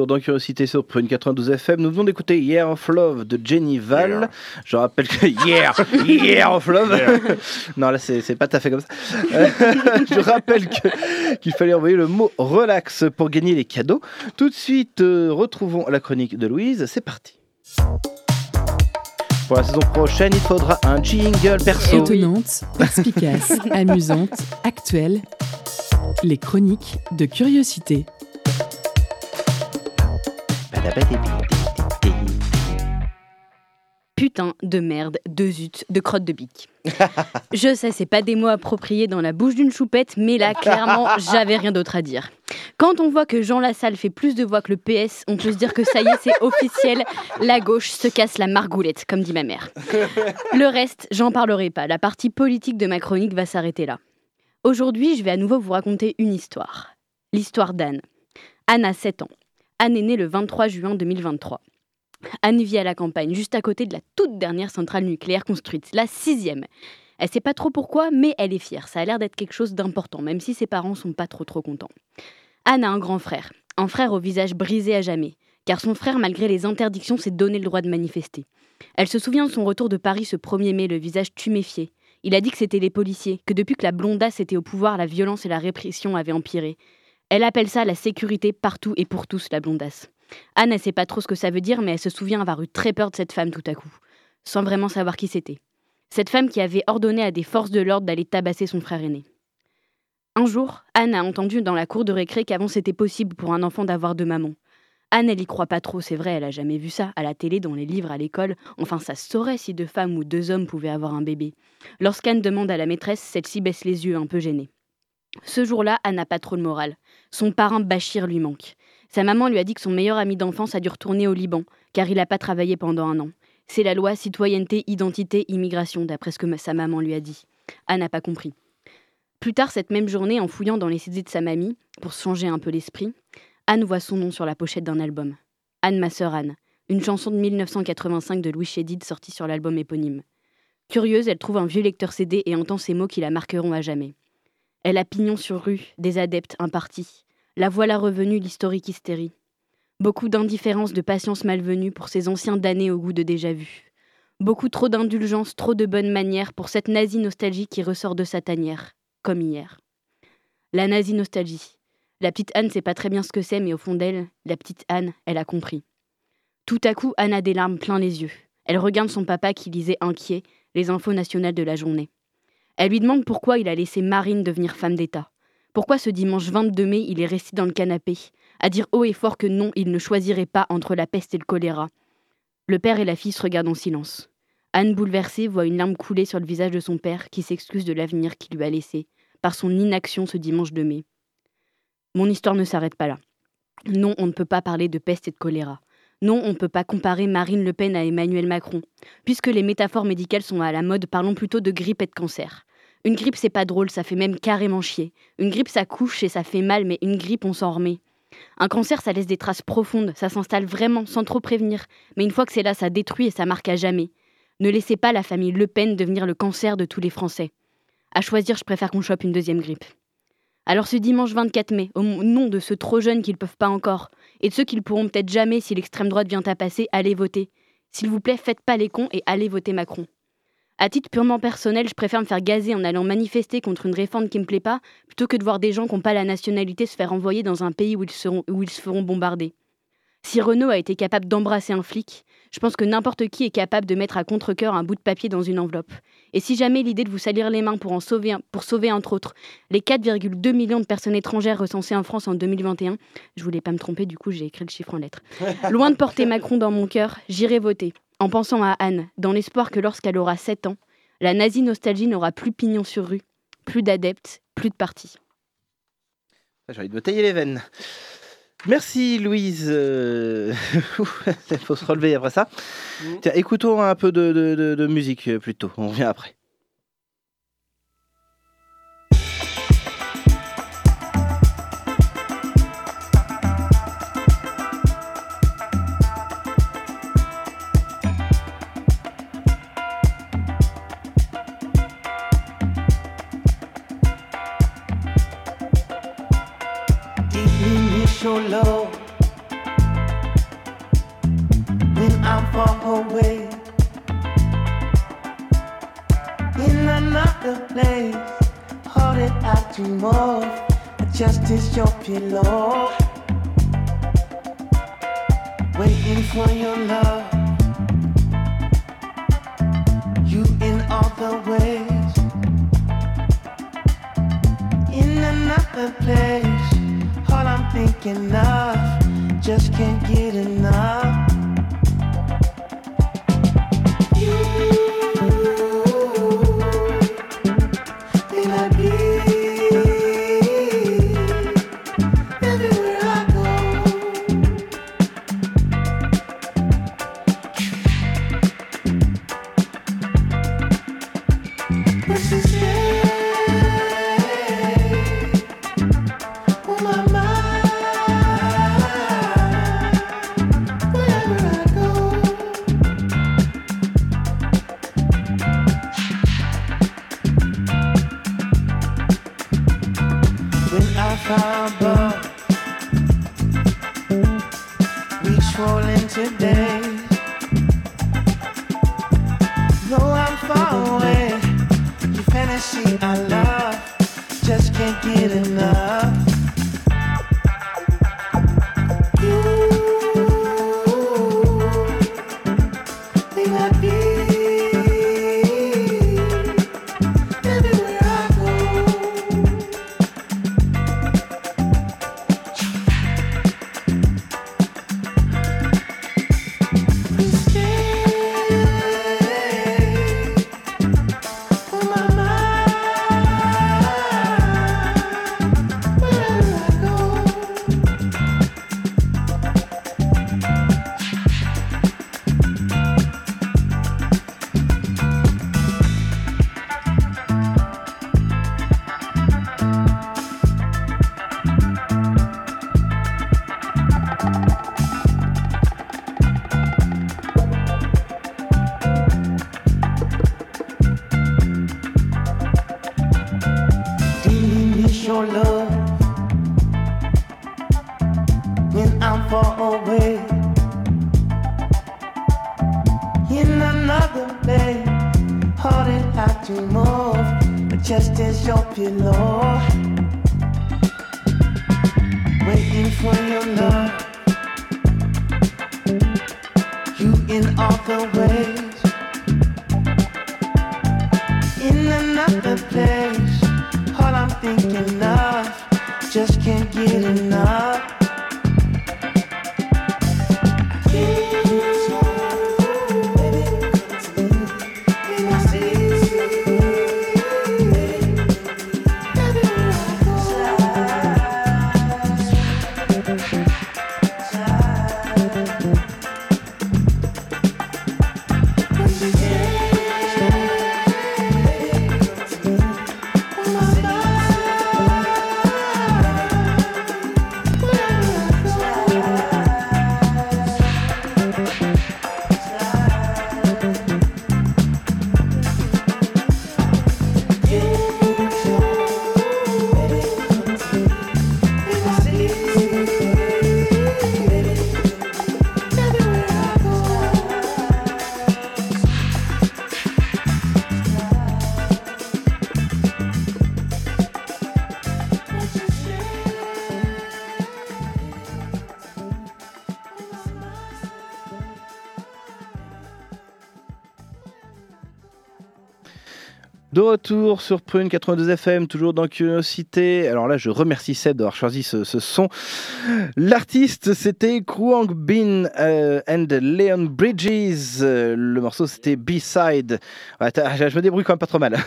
retour dans Curiosité sur Prune 92 FM, nous venons d'écouter Year of Love de Jenny Val. Yeah. Je rappelle que Year, Year of Love. non, là, c'est pas tout à fait comme ça. Je rappelle qu'il fallait envoyer le mot relax pour gagner les cadeaux. Tout de suite, euh, retrouvons la chronique de Louise. C'est parti. Pour la saison prochaine, il faudra un jingle perso. Étonnante, perspicace, amusante, actuelle. Les chroniques de curiosité. Putain de merde, de zut, de crotte de bique. Je sais, c'est pas des mots appropriés dans la bouche d'une choupette, mais là, clairement, j'avais rien d'autre à dire. Quand on voit que Jean Lassalle fait plus de voix que le PS, on peut se dire que ça y est, c'est officiel, la gauche se casse la margoulette, comme dit ma mère. Le reste, j'en parlerai pas. La partie politique de ma chronique va s'arrêter là. Aujourd'hui, je vais à nouveau vous raconter une histoire. L'histoire d'Anne. Anne a 7 ans. Anne est née le 23 juin 2023. Anne vit à la campagne, juste à côté de la toute dernière centrale nucléaire construite, la sixième. Elle sait pas trop pourquoi, mais elle est fière. Ça a l'air d'être quelque chose d'important, même si ses parents sont pas trop trop contents. Anne a un grand frère, un frère au visage brisé à jamais, car son frère, malgré les interdictions, s'est donné le droit de manifester. Elle se souvient de son retour de Paris ce 1er mai, le visage tuméfié. Il a dit que c'était les policiers, que depuis que la blondasse était au pouvoir, la violence et la répression avaient empiré. Elle appelle ça la sécurité partout et pour tous, la blondasse. Anne, elle sait pas trop ce que ça veut dire, mais elle se souvient avoir eu très peur de cette femme tout à coup, sans vraiment savoir qui c'était. Cette femme qui avait ordonné à des forces de l'ordre d'aller tabasser son frère aîné. Un jour, Anne a entendu dans la cour de récré qu'avant c'était possible pour un enfant d'avoir deux mamans. Anne, elle y croit pas trop, c'est vrai, elle a jamais vu ça, à la télé, dans les livres, à l'école. Enfin, ça saurait si deux femmes ou deux hommes pouvaient avoir un bébé. Lorsqu'Anne demande à la maîtresse, celle-ci baisse les yeux, un peu gênée. Ce jour-là, Anne n'a pas trop le moral. Son parrain Bachir lui manque. Sa maman lui a dit que son meilleur ami d'enfance a dû retourner au Liban, car il n'a pas travaillé pendant un an. C'est la loi citoyenneté, identité, immigration, d'après ce que sa maman lui a dit. Anne n'a pas compris. Plus tard cette même journée, en fouillant dans les CD de sa mamie, pour changer un peu l'esprit, Anne voit son nom sur la pochette d'un album. Anne, ma sœur Anne, une chanson de 1985 de Louis Chédid sortie sur l'album éponyme. Curieuse, elle trouve un vieux lecteur CD et entend ces mots qui la marqueront à jamais. Elle a pignon sur rue, des adeptes, un parti. La voilà revenue, l'historique hystérie. Beaucoup d'indifférence, de patience malvenue pour ces anciens damnés au goût de déjà-vu. Beaucoup trop d'indulgence, trop de bonnes manières pour cette nazie nostalgie qui ressort de sa tanière, comme hier. La nazie nostalgie. La petite Anne sait pas très bien ce que c'est, mais au fond d'elle, la petite Anne, elle a compris. Tout à coup, Anne a des larmes plein les yeux. Elle regarde son papa qui lisait inquiet les infos nationales de la journée. Elle lui demande pourquoi il a laissé Marine devenir femme d'État. Pourquoi ce dimanche 22 mai, il est resté dans le canapé, à dire haut et fort que non, il ne choisirait pas entre la peste et le choléra. Le père et la fille regardent en silence. Anne, bouleversée, voit une larme couler sur le visage de son père qui s'excuse de l'avenir qu'il lui a laissé, par son inaction ce dimanche de mai. Mon histoire ne s'arrête pas là. Non, on ne peut pas parler de peste et de choléra. Non, on ne peut pas comparer Marine Le Pen à Emmanuel Macron. Puisque les métaphores médicales sont à la mode, parlons plutôt de grippe et de cancer. Une grippe, c'est pas drôle, ça fait même carrément chier. Une grippe, ça couche et ça fait mal, mais une grippe, on s'en remet. Un cancer, ça laisse des traces profondes, ça s'installe vraiment, sans trop prévenir. Mais une fois que c'est là, ça détruit et ça marque à jamais. Ne laissez pas la famille Le Pen devenir le cancer de tous les Français. À choisir, je préfère qu'on chope une deuxième grippe. Alors ce dimanche 24 mai, au nom de ceux trop jeunes qui ne peuvent pas encore, et de ceux qui ne pourront peut-être jamais si l'extrême droite vient à passer, allez voter. S'il vous plaît, faites pas les cons et allez voter Macron. À titre purement personnel, je préfère me faire gazer en allant manifester contre une réforme qui me plaît pas, plutôt que de voir des gens qui n'ont pas la nationalité se faire envoyer dans un pays où ils, où ils se feront bombarder. Si Renault a été capable d'embrasser un flic, je pense que n'importe qui est capable de mettre à contre-coeur un bout de papier dans une enveloppe. Et si jamais l'idée de vous salir les mains pour, en sauver, pour sauver entre autres les 4,2 millions de personnes étrangères recensées en France en 2021, je voulais pas me tromper, du coup j'ai écrit le chiffre en lettres. Loin de porter Macron dans mon cœur, j'irai voter, en pensant à Anne, dans l'espoir que lorsqu'elle aura 7 ans, la nazie nostalgie n'aura plus pignon sur rue, plus d'adeptes, plus de partis. J'ai envie de me tailler les veines. Merci Louise. Euh, Il faut se relever après ça. Tiens, écoutons un peu de, de- de- de musique euh, plutôt. On revient après. is your pillow. Sur Prune 82 FM, toujours dans Curiosité. Alors là, je remercie Seb d'avoir choisi ce, son. L'artiste, c'était Kruang Bin euh, and Leon Bridges. Euh, Le morceau, c'était B-Side. Ouais, je me débrouille quand même pas trop mal.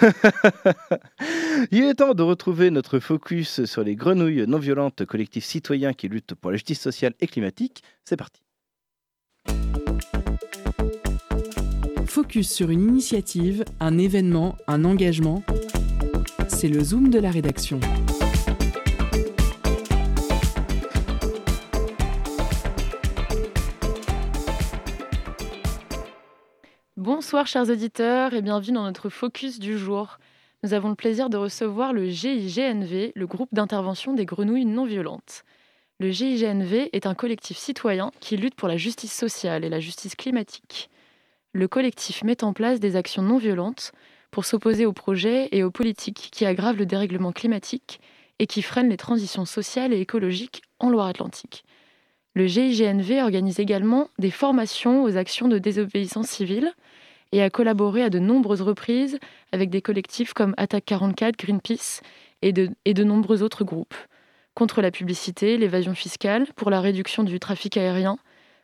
Il est temps de retrouver notre focus sur les grenouilles non violentes, collectifs citoyens qui luttent pour la justice sociale et climatique. C'est parti. Focus sur une initiative, un événement, un engagement. C'est le zoom de la rédaction. Bonsoir chers auditeurs et bienvenue dans notre focus du jour. Nous avons le plaisir de recevoir le GIGNV, le groupe d'intervention des grenouilles non violentes. Le GIGNV est un collectif citoyen qui lutte pour la justice sociale et la justice climatique. Le collectif met en place des actions non violentes pour s'opposer aux projets et aux politiques qui aggravent le dérèglement climatique et qui freinent les transitions sociales et écologiques en Loire-Atlantique. Le GIGNV organise également des formations aux actions de désobéissance civile et a collaboré à de nombreuses reprises avec des collectifs comme Attaque 44, Greenpeace et de, et de nombreux autres groupes. Contre la publicité, l'évasion fiscale, pour la réduction du trafic aérien,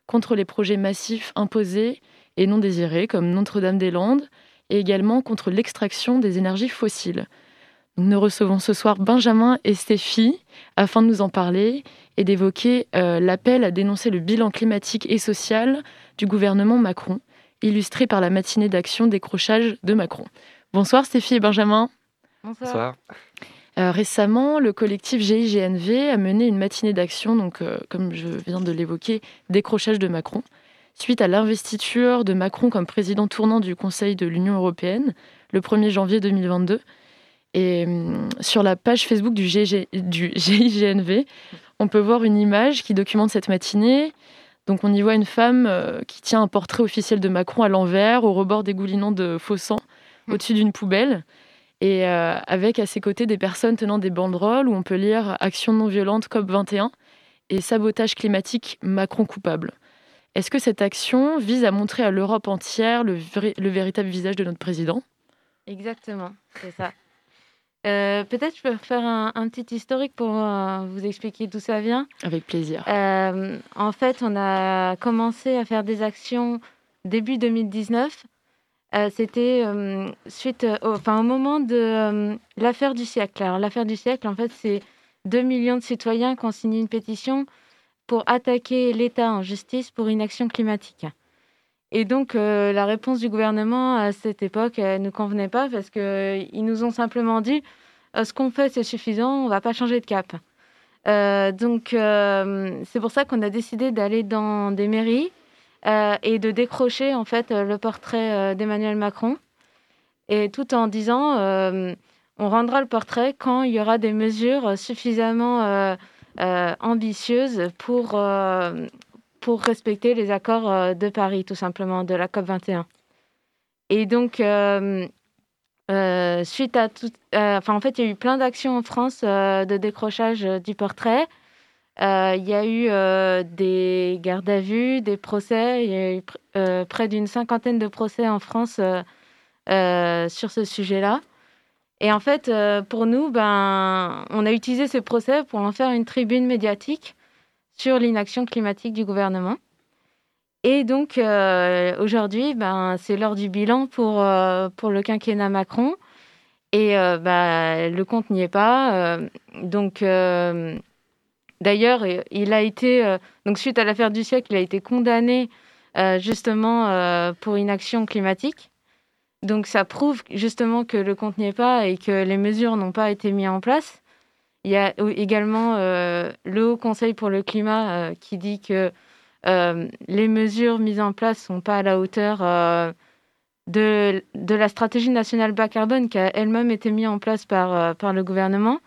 contre les projets massifs imposés et non désirés comme Notre-Dame-des-Landes, et également contre l'extraction des énergies fossiles. Nous recevons ce soir Benjamin et Stéphie afin de nous en parler et d'évoquer euh, l'appel à dénoncer le bilan climatique et social du gouvernement Macron, illustré par la matinée d'action décrochage de Macron. Bonsoir Stéphie et Benjamin. Bonsoir. Euh, récemment, le collectif GIGNV a mené une matinée d'action, donc euh, comme je viens de l'évoquer, décrochage de Macron, suite à l'investiture de Macron comme président tournant du Conseil de l'Union européenne le 1er janvier 2022. Et hum, sur la page Facebook du, GG du GIGNV, on peut voir une image qui documente cette matinée. Donc on y voit une femme euh, qui tient un portrait officiel de Macron à l'envers, au rebord dégoulinant de faux sang, mmh. au-dessus d'une poubelle, et euh, avec à ses côtés des personnes tenant des banderoles où on peut lire Action non violente COP21 et Sabotage climatique Macron coupable. Est-ce que cette action vise à montrer à l'Europe entière le, le véritable visage de notre président? Exactement, c'est ça. Euh, peut-être je peux faire un, un petit historique pour euh, vous expliquer d'où ça vient. Avec plaisir. Euh, en fait, on a commencé à faire des actions début 2019. C'était suite, au, enfin, au moment de l'affaire du siècle. Alors, l'affaire du siècle, en fait, c'est 2 millions de citoyens qui ont signé une pétition pour attaquer l'État en justice pour inaction climatique. Et donc, euh, la réponse du gouvernement à cette époque ne nous convenait pas parce qu'ils euh, nous ont simplement dit euh, ce qu'on fait, c'est suffisant, on ne va pas changer de cap. donc, c'est pour ça qu'on a décidé d'aller dans des mairies et de décrocher en fait le portrait d'Emmanuel Macron. Et tout en disant on rendra le portrait quand il y aura des mesures suffisamment ambitieuses pour, pour respecter les accords euh, de Paris, tout simplement, de la COP 21. Et donc, euh, euh, suite à tout. enfin, en fait, il y a eu plein d'actions en France de décrochage du portrait. Il y a eu des gardes à vue, des procès. Il y a eu près d'une cinquantaine de procès en France sur ce sujet-là. Et en fait, pour nous, ben, on a utilisé ces procès pour en faire une tribune médiatique sur l'inaction climatique du gouvernement. Et donc, euh, aujourd'hui, ben, c'est l'heure du bilan pour, euh, pour le quinquennat Macron. Et euh, ben, le compte n'y est pas. donc, d'ailleurs, il a été, donc suite à l'affaire du siècle, il a été condamné justement pour inaction climatique. Donc, ça prouve justement que le compte n'y est pas et que les mesures n'ont pas été mises en place. Il y a également euh, le Haut Conseil pour le climat euh, qui dit que euh, les mesures mises en place ne sont pas à la hauteur de, de, la stratégie nationale bas carbone qui a elle-même été mise en place par, par le gouvernement.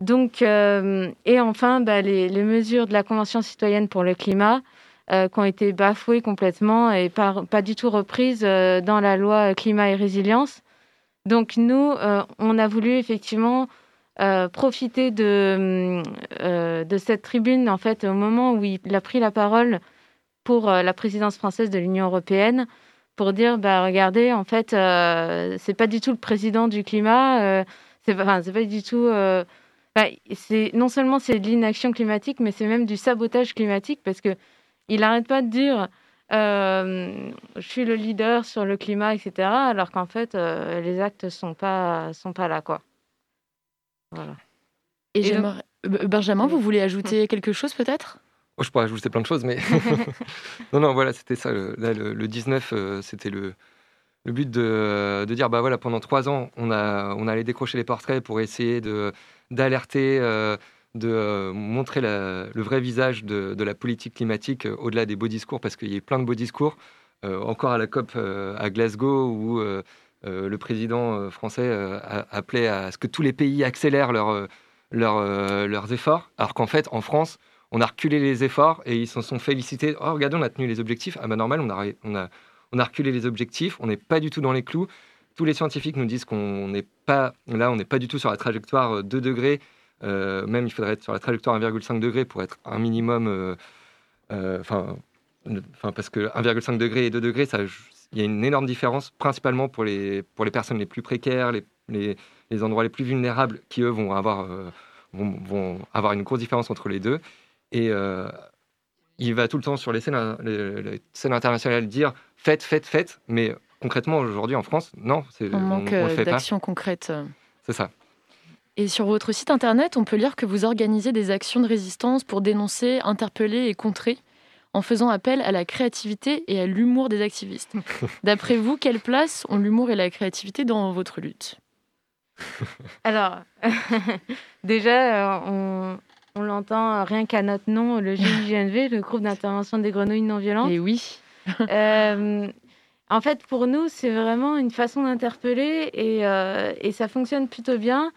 Donc, et enfin, bah, les, les, mesures de la Convention citoyenne pour le climat qui ont été bafouées complètement et pas, du tout reprises dans la loi climat et résilience. Donc nous, on a voulu effectivement euh, profiter de, euh, cette tribune, en fait, au moment où il a pris la parole pour euh, la présidence française de l'Union européenne, pour dire, bah, regardez, en fait, c'est pas du tout le président du climat, c'est pas du tout... Bah, c'est non seulement c'est de l'inaction climatique, mais c'est même du sabotage climatique, parce que il n'arrête pas de dire... je suis le leader sur le climat, etc. Alors qu'en fait, les actes sont pas sont pas là, quoi. Et, j'aimerais... Benjamin, vous voulez ajouter quelque chose peut-être? Oh, Je pourrais ajouter plein de choses, mais non, non, voilà, c'était ça. Le, le, 19, euh, c'était le, le but de, de, dire, bah voilà, pendant trois ans, on, a, on allait décrocher les portraits pour essayer de, d'alerter, euh, de euh, montrer le vrai visage de, la politique climatique au-delà des beaux discours, parce qu'il y a eu plein de beaux discours, encore à la COP à Glasgow, où euh, le président euh, français euh, appelait à ce que tous les pays accélèrent leur, leur, euh, leurs efforts, alors qu'en fait, en France, on a reculé les efforts et ils s'en sont félicités. Oh, regardez, on a tenu les objectifs. Ah, bah, normal, on a, on a, on a reculé les objectifs, on n'est pas du tout dans les clous. Tous les scientifiques nous disent qu'on n'est pas, là, on n'est pas du tout sur la trajectoire 2 degrés. Euh, même, il faudrait être sur la trajectoire 1,5 degré pour être un minimum. euh, euh, Enfin, parce que 1,5 degré et 2 degrés, ça, il y a une énorme différence, principalement pour les, pour les personnes les plus précaires, les, les, les endroits les plus vulnérables, qui eux vont avoir, euh, vont, vont avoir une grosse différence entre les deux. Et euh, il va tout le temps sur les scènes, les, les scènes internationales dire faites, faites, faites, mais concrètement aujourd'hui en France, non, c'est- On manque on le fait pas. concrètes. C'est ça. Et sur votre site internet, on peut lire que vous organisez des actions de résistance pour dénoncer, interpeller et contrer, en faisant appel à la créativité et à l'humour des activistes. D'après vous, quelle place ont l'humour et la créativité dans votre lutte? Alors, déjà, euh, on, on l'entend rien qu'à notre nom, le GIGNV, le groupe d'intervention des grenouilles non violentes. Et oui. Euh, en fait, pour nous, c'est vraiment une façon d'interpeller et, euh, et ça fonctionne plutôt bien.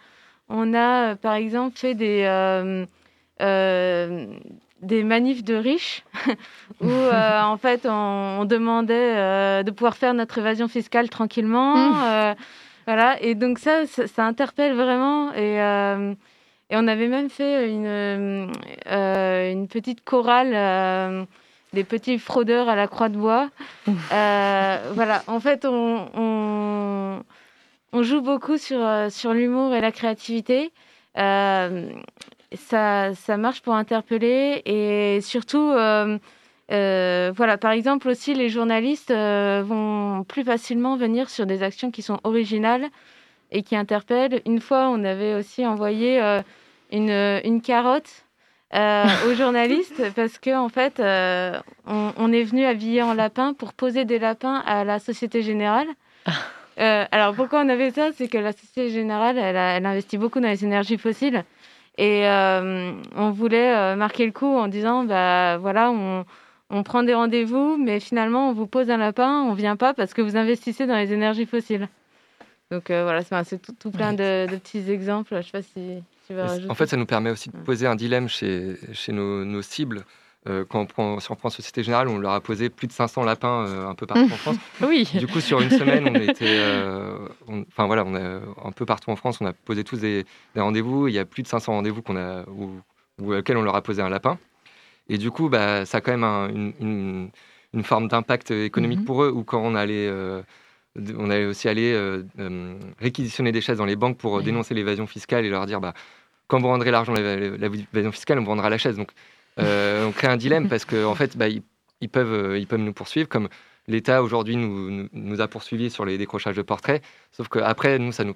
On a, euh, par exemple, fait des, euh, euh, des manifs de riches où, euh, en fait, on, on demandait euh, de pouvoir faire notre évasion fiscale tranquillement. euh, voilà, et donc ça, ça, ça interpelle vraiment. Et, et on avait même fait une, une petite chorale des petits fraudeurs à la croix de bois. Voilà, en fait, on, on, on joue beaucoup sur, euh, sur l'humour et la créativité. Euh, ça, ça marche pour interpeller et surtout, euh, euh, voilà, par exemple aussi, les journalistes vont plus facilement venir sur des actions qui sont originales et qui interpellent. Une fois, on avait aussi envoyé une, une carotte aux journalistes parce que en fait, on, on est venu habillé en lapin pour poser des lapins à la Société Générale. Euh, alors pourquoi on avait ça C'est que la Société Générale, elle, a- elle investit beaucoup dans les énergies fossiles et euh, on voulait euh, marquer le coup en disant bah voilà on on prend des rendez-vous, mais finalement, on vous pose un lapin, on vient pas parce que vous investissez dans les énergies fossiles. Donc euh, voilà, c'est c'est tout, tout plein de, de petits exemples. Je sais pas si tu veux rajouter. En fait, ça nous permet aussi de poser un dilemme chez, chez nos, nos cibles. Euh, quand on prend, si on prend Société Générale, on leur a posé plus de 500 lapins euh, un peu partout en France. Oui. Du coup, sur une semaine, on était, euh, enfin voilà, on a un peu partout en France, on a posé tous des, des rendez-vous. Il y a plus de 500 rendez-vous qu'on a, ou, auxquels on leur a posé un lapin. Et du coup, bah, ça a quand même un- une, une- une forme d'impact économique Mhm. pour eux. Ou quand on allait, euh, on allait aussi aller euh, euh, réquisitionner des chaises dans les banques pour dénoncer l'évasion fiscale et leur dire, bah, quand vous rendrez l'argent l'évasion fiscale, on vous rendra la chaise. Donc, on crée un dilemme parce qu'en en fait, bah, ils, ils peuvent, euh, ils peuvent nous poursuivre comme l'État aujourd'hui nous, nous, a poursuivis sur les décrochages de portraits. Sauf qu'après, nous, ça nous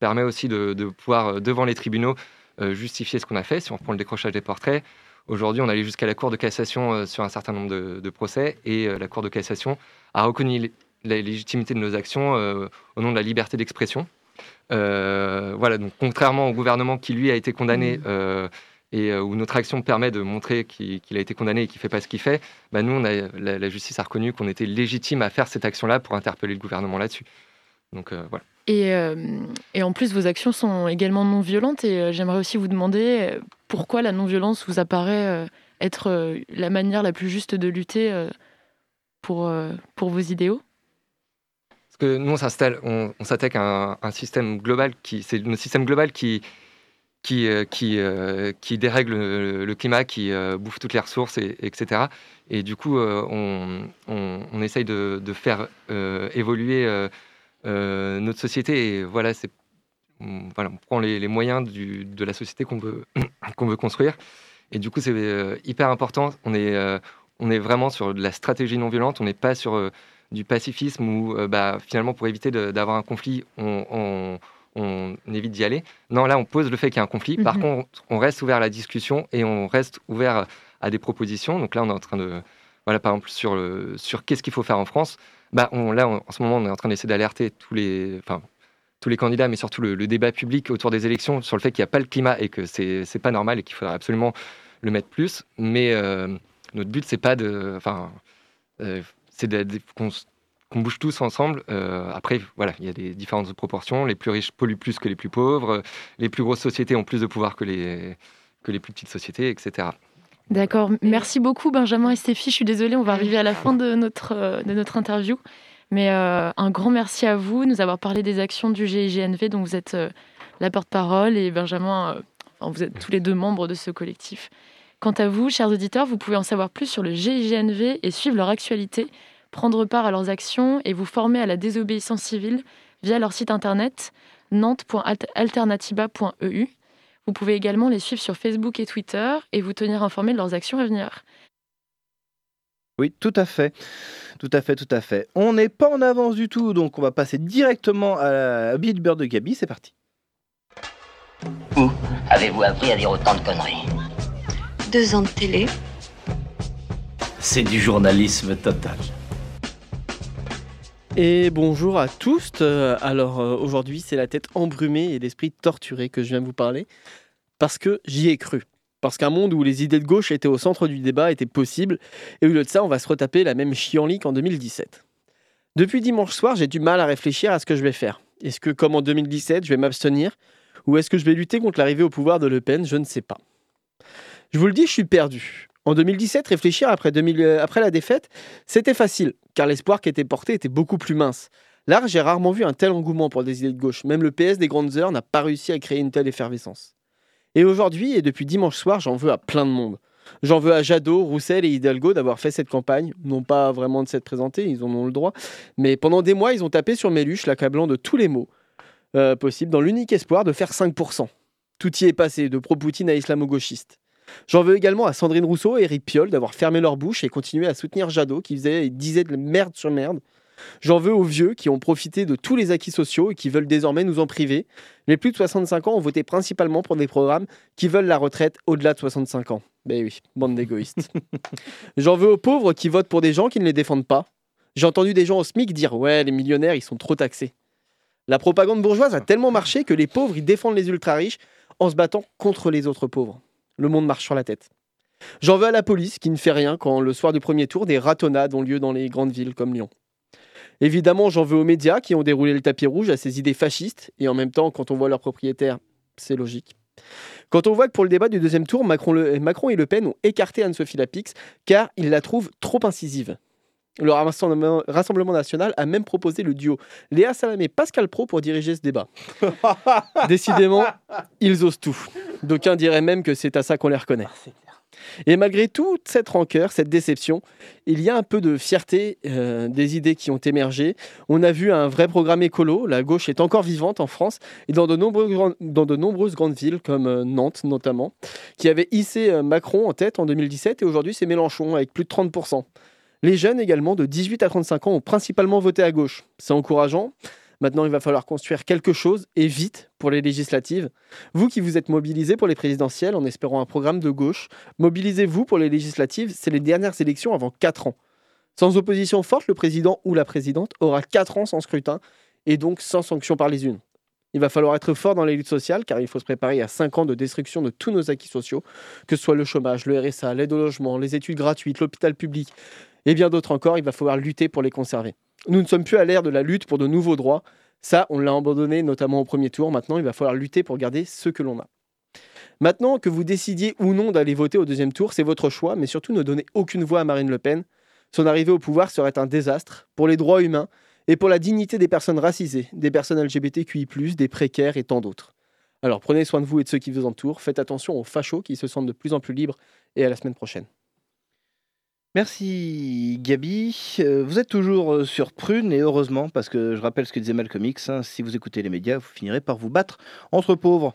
permet aussi de, de pouvoir, euh, devant les tribunaux, euh, justifier ce qu'on a fait. Si on prend le décrochage des portraits, aujourd'hui, on allait jusqu'à la Cour de cassation euh, sur un certain nombre de, de procès et euh, la Cour de cassation a reconnu la légitimité de nos actions euh, au nom de la liberté d'expression. Euh, voilà, donc contrairement au gouvernement qui, lui, a été condamné euh, et euh, où notre action permet de montrer qu'il a été condamné et qu'il ne fait pas ce qu'il fait, bah, nous, on a, la, la justice a reconnu qu'on était légitime à faire cette action-là pour interpeller le gouvernement là-dessus. Donc euh, voilà. Et, euh, et en plus, vos actions sont également non violentes. Et j'aimerais aussi vous demander pourquoi la non-violence vous apparaît être la manière la plus juste de lutter pour, pour vos idéaux? Parce que nous, on s'attaque à un, un système global qui, c'est le système global qui, qui, euh, euh, qui dérègle le, le climat, qui euh, bouffe toutes les ressources, et, etc. Et du coup, euh, on, essaye de, faire euh, évoluer euh, euh, notre société. Et voilà, on, prend les, moyens de la société qu'on veut, construire. Et du coup, c'est euh, hyper important. On est, euh, vraiment sur de la stratégie non violente. On n'est pas sur euh, du pacifisme où, euh, bah, finalement, pour éviter d'avoir un conflit, on, on- on évite d'y aller. Non, là, on pose le fait qu'il y a un conflit. Par Mhm. contre, on reste ouvert à la discussion et on reste ouvert à des propositions. Donc là, on est en train de, voilà, par exemple, sur, le, sur qu'est-ce qu'il faut faire en France. Bah, on, là, on- en ce moment, on est en train d'essayer d'alerter tous les, enfin, tous les candidats, mais surtout le, le débat public autour des élections sur le fait qu'il n'y a pas le climat et que c'est c'est pas normal et qu'il faudrait absolument le mettre plus. Mais euh, notre but, c'est pas de, enfin, euh, c'est qu'on qu'on bouge tous ensemble. Euh, après, voilà, il y a des différentes proportions. Les plus riches polluent plus que les plus pauvres. Les plus grosses sociétés ont plus de pouvoir que les, que les plus petites sociétés, etc. D'accord. Merci beaucoup, Benjamin et Stéphie. Je suis désolée, on va arriver à la fin de notre, euh, de notre interview. Mais euh, un grand merci à vous de nous avoir parlé des actions du GIGNV, dont vous êtes la porte-parole, et Benjamin, vous êtes tous les deux membres de ce collectif. Quant à vous, chers auditeurs, vous pouvez en savoir plus sur le GIGNV et suivre leur actualité prendre part à leurs actions et vous former à la désobéissance civile via leur site internet nantes.alternativa.eu. Vous pouvez également les suivre sur Facebook et Twitter et vous tenir informé de leurs actions à venir. Oui, tout à fait. Tout à fait, tout à fait. On n'est pas en avance du tout, donc on va passer directement à la Bird de Gabi. C'est parti. Où avez-vous appris à dire autant de conneries? Deux ans de télé. C'est du journalisme total. Et bonjour à tous. Euh, Alors euh, aujourd'hui, c'est la tête embrumée et l'esprit torturé que je viens vous parler parce que j'y ai cru. Parce qu'un monde où les idées de gauche étaient au centre du débat était possible et au lieu de ça, on va se retaper la même chienlit qu'en 2017. Depuis dimanche soir, j'ai du mal à réfléchir à ce que je vais faire. Est-ce que, comme en 2017, je vais m'abstenir Ou est-ce que je vais lutter contre l'arrivée au pouvoir de Le Pen? Je ne sais pas. Je vous le dis, je suis perdu. En 2017, réfléchir après, 2000, euh, après la défaite, c'était facile, car l'espoir qui était porté était beaucoup plus mince. Là, j'ai rarement vu un tel engouement pour des idées de gauche. Même le PS des grandes heures n'a pas réussi à créer une telle effervescence. Et aujourd'hui, et depuis dimanche soir, j'en veux à plein de monde. J'en veux à Jadot, Roussel et Hidalgo d'avoir fait cette campagne, non pas vraiment de s'être présentés, ils en ont le droit, mais pendant des mois, ils ont tapé sur Méluche, l'accablant de tous les mots euh, possibles, dans l'unique espoir de faire 5%. Tout y est passé, de pro-Poutine à islamo-gauchiste. J'en veux également à Sandrine Rousseau et Eric Piolle d'avoir fermé leur bouche et continué à soutenir Jadot qui faisait et disait de merde sur merde. J'en veux aux vieux qui ont profité de tous les acquis sociaux et qui veulent désormais nous en priver. Les plus de 65 ans ont voté principalement pour des programmes qui veulent la retraite au-delà de 65 ans. Ben oui, bande d'égoïstes. J'en veux aux pauvres qui votent pour des gens qui ne les défendent pas. J'ai entendu des gens au SMIC dire Ouais, les millionnaires, ils sont trop taxés. La propagande bourgeoise a tellement marché que les pauvres, ils défendent les ultra-riches en se battant contre les autres pauvres. Le monde marche sur la tête. J'en veux à la police qui ne fait rien quand le soir du premier tour, des ratonnades ont lieu dans les grandes villes comme Lyon. Évidemment, j'en veux aux médias qui ont déroulé le tapis rouge à ces idées fascistes, et en même temps, quand on voit leurs propriétaires, c'est logique. Quand on voit que pour le débat du deuxième tour, Macron, et Le Pen ont écarté Anne-Sophie Lapix car ils la trouvent trop incisive. Le Rassemblement national a même proposé le duo Léa Salamé-Pascal Pro pour diriger ce débat. Décidément, ils osent tout. D'aucuns diraient même que c'est à ça qu'on les reconnaît. Et malgré toute cette rancœur, cette déception, il y a un peu de fierté euh, des idées qui ont émergé. On a vu un vrai programme écolo. La gauche est encore vivante en France et dans de, dans de nombreuses grandes villes comme euh, Nantes notamment, qui avait hissé euh, Macron en tête en 2017 et aujourd'hui c'est Mélenchon avec plus de 30%. Les jeunes également de 18 à 35 ans ont principalement voté à gauche. C'est encourageant. Maintenant, il va falloir construire quelque chose et vite pour les législatives. Vous qui vous êtes mobilisés pour les présidentielles en espérant un programme de gauche, mobilisez-vous pour les législatives. C'est les dernières élections avant 4 ans. Sans opposition forte, le président ou la présidente aura 4 ans sans scrutin et donc sans sanction par les unes. Il va falloir être fort dans les luttes sociales car il faut se préparer à 5 ans de destruction de tous nos acquis sociaux, que ce soit le chômage, le RSA, l'aide au logement, les études gratuites, l'hôpital public, et bien d'autres encore, il va falloir lutter pour les conserver. Nous ne sommes plus à l'ère de la lutte pour de nouveaux droits. Ça, on l'a abandonné notamment au premier tour. Maintenant, il va falloir lutter pour garder ce que l'on a. Maintenant que vous décidiez ou non d'aller voter au deuxième tour, c'est votre choix, mais surtout ne donnez aucune voix à Marine Le Pen. Son arrivée au pouvoir serait un désastre pour les droits humains et pour la dignité des personnes racisées, des personnes LGBTQI, des précaires et tant d'autres. Alors prenez soin de vous et de ceux qui vous entourent, faites attention aux fachos qui se sentent de plus en plus libres et à la semaine prochaine. Merci Gabi. Euh, vous êtes toujours euh, sur Prune et heureusement parce que je rappelle ce que disait Malcolm X, hein, si vous écoutez les médias, vous finirez par vous battre entre pauvres.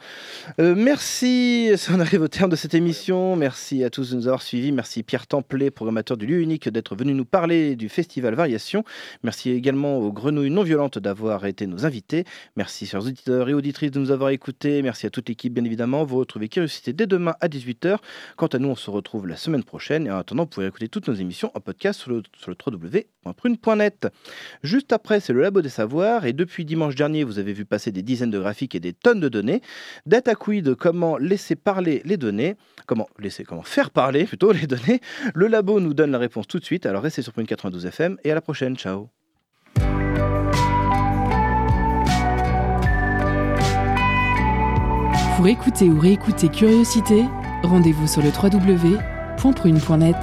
Euh, merci, on arrive au terme de cette émission. Merci à tous de nous avoir suivis. Merci Pierre Templet, programmateur du lieu unique, d'être venu nous parler du festival Variation. Merci également aux Grenouilles non violentes d'avoir été nos invités. Merci chers auditeurs et auditrices de nous avoir écoutés. Merci à toute l'équipe bien évidemment. Vous retrouvez Curiosité dès demain à 18h. Quant à nous, on se retrouve la semaine prochaine et en attendant, vous pouvez écouter nos émissions en podcast sur le, sur le www.prune.net. Juste après, c'est le Labo des Savoirs et depuis dimanche dernier, vous avez vu passer des dizaines de graphiques et des tonnes de données. Data Quid, comment laisser parler les données Comment laisser, comment faire parler plutôt les données Le Labo nous donne la réponse tout de suite. Alors restez sur Prune 92 FM et à la prochaine. Ciao. Pour écouter ou réécouter Curiosité, rendez-vous sur le www.prune.net.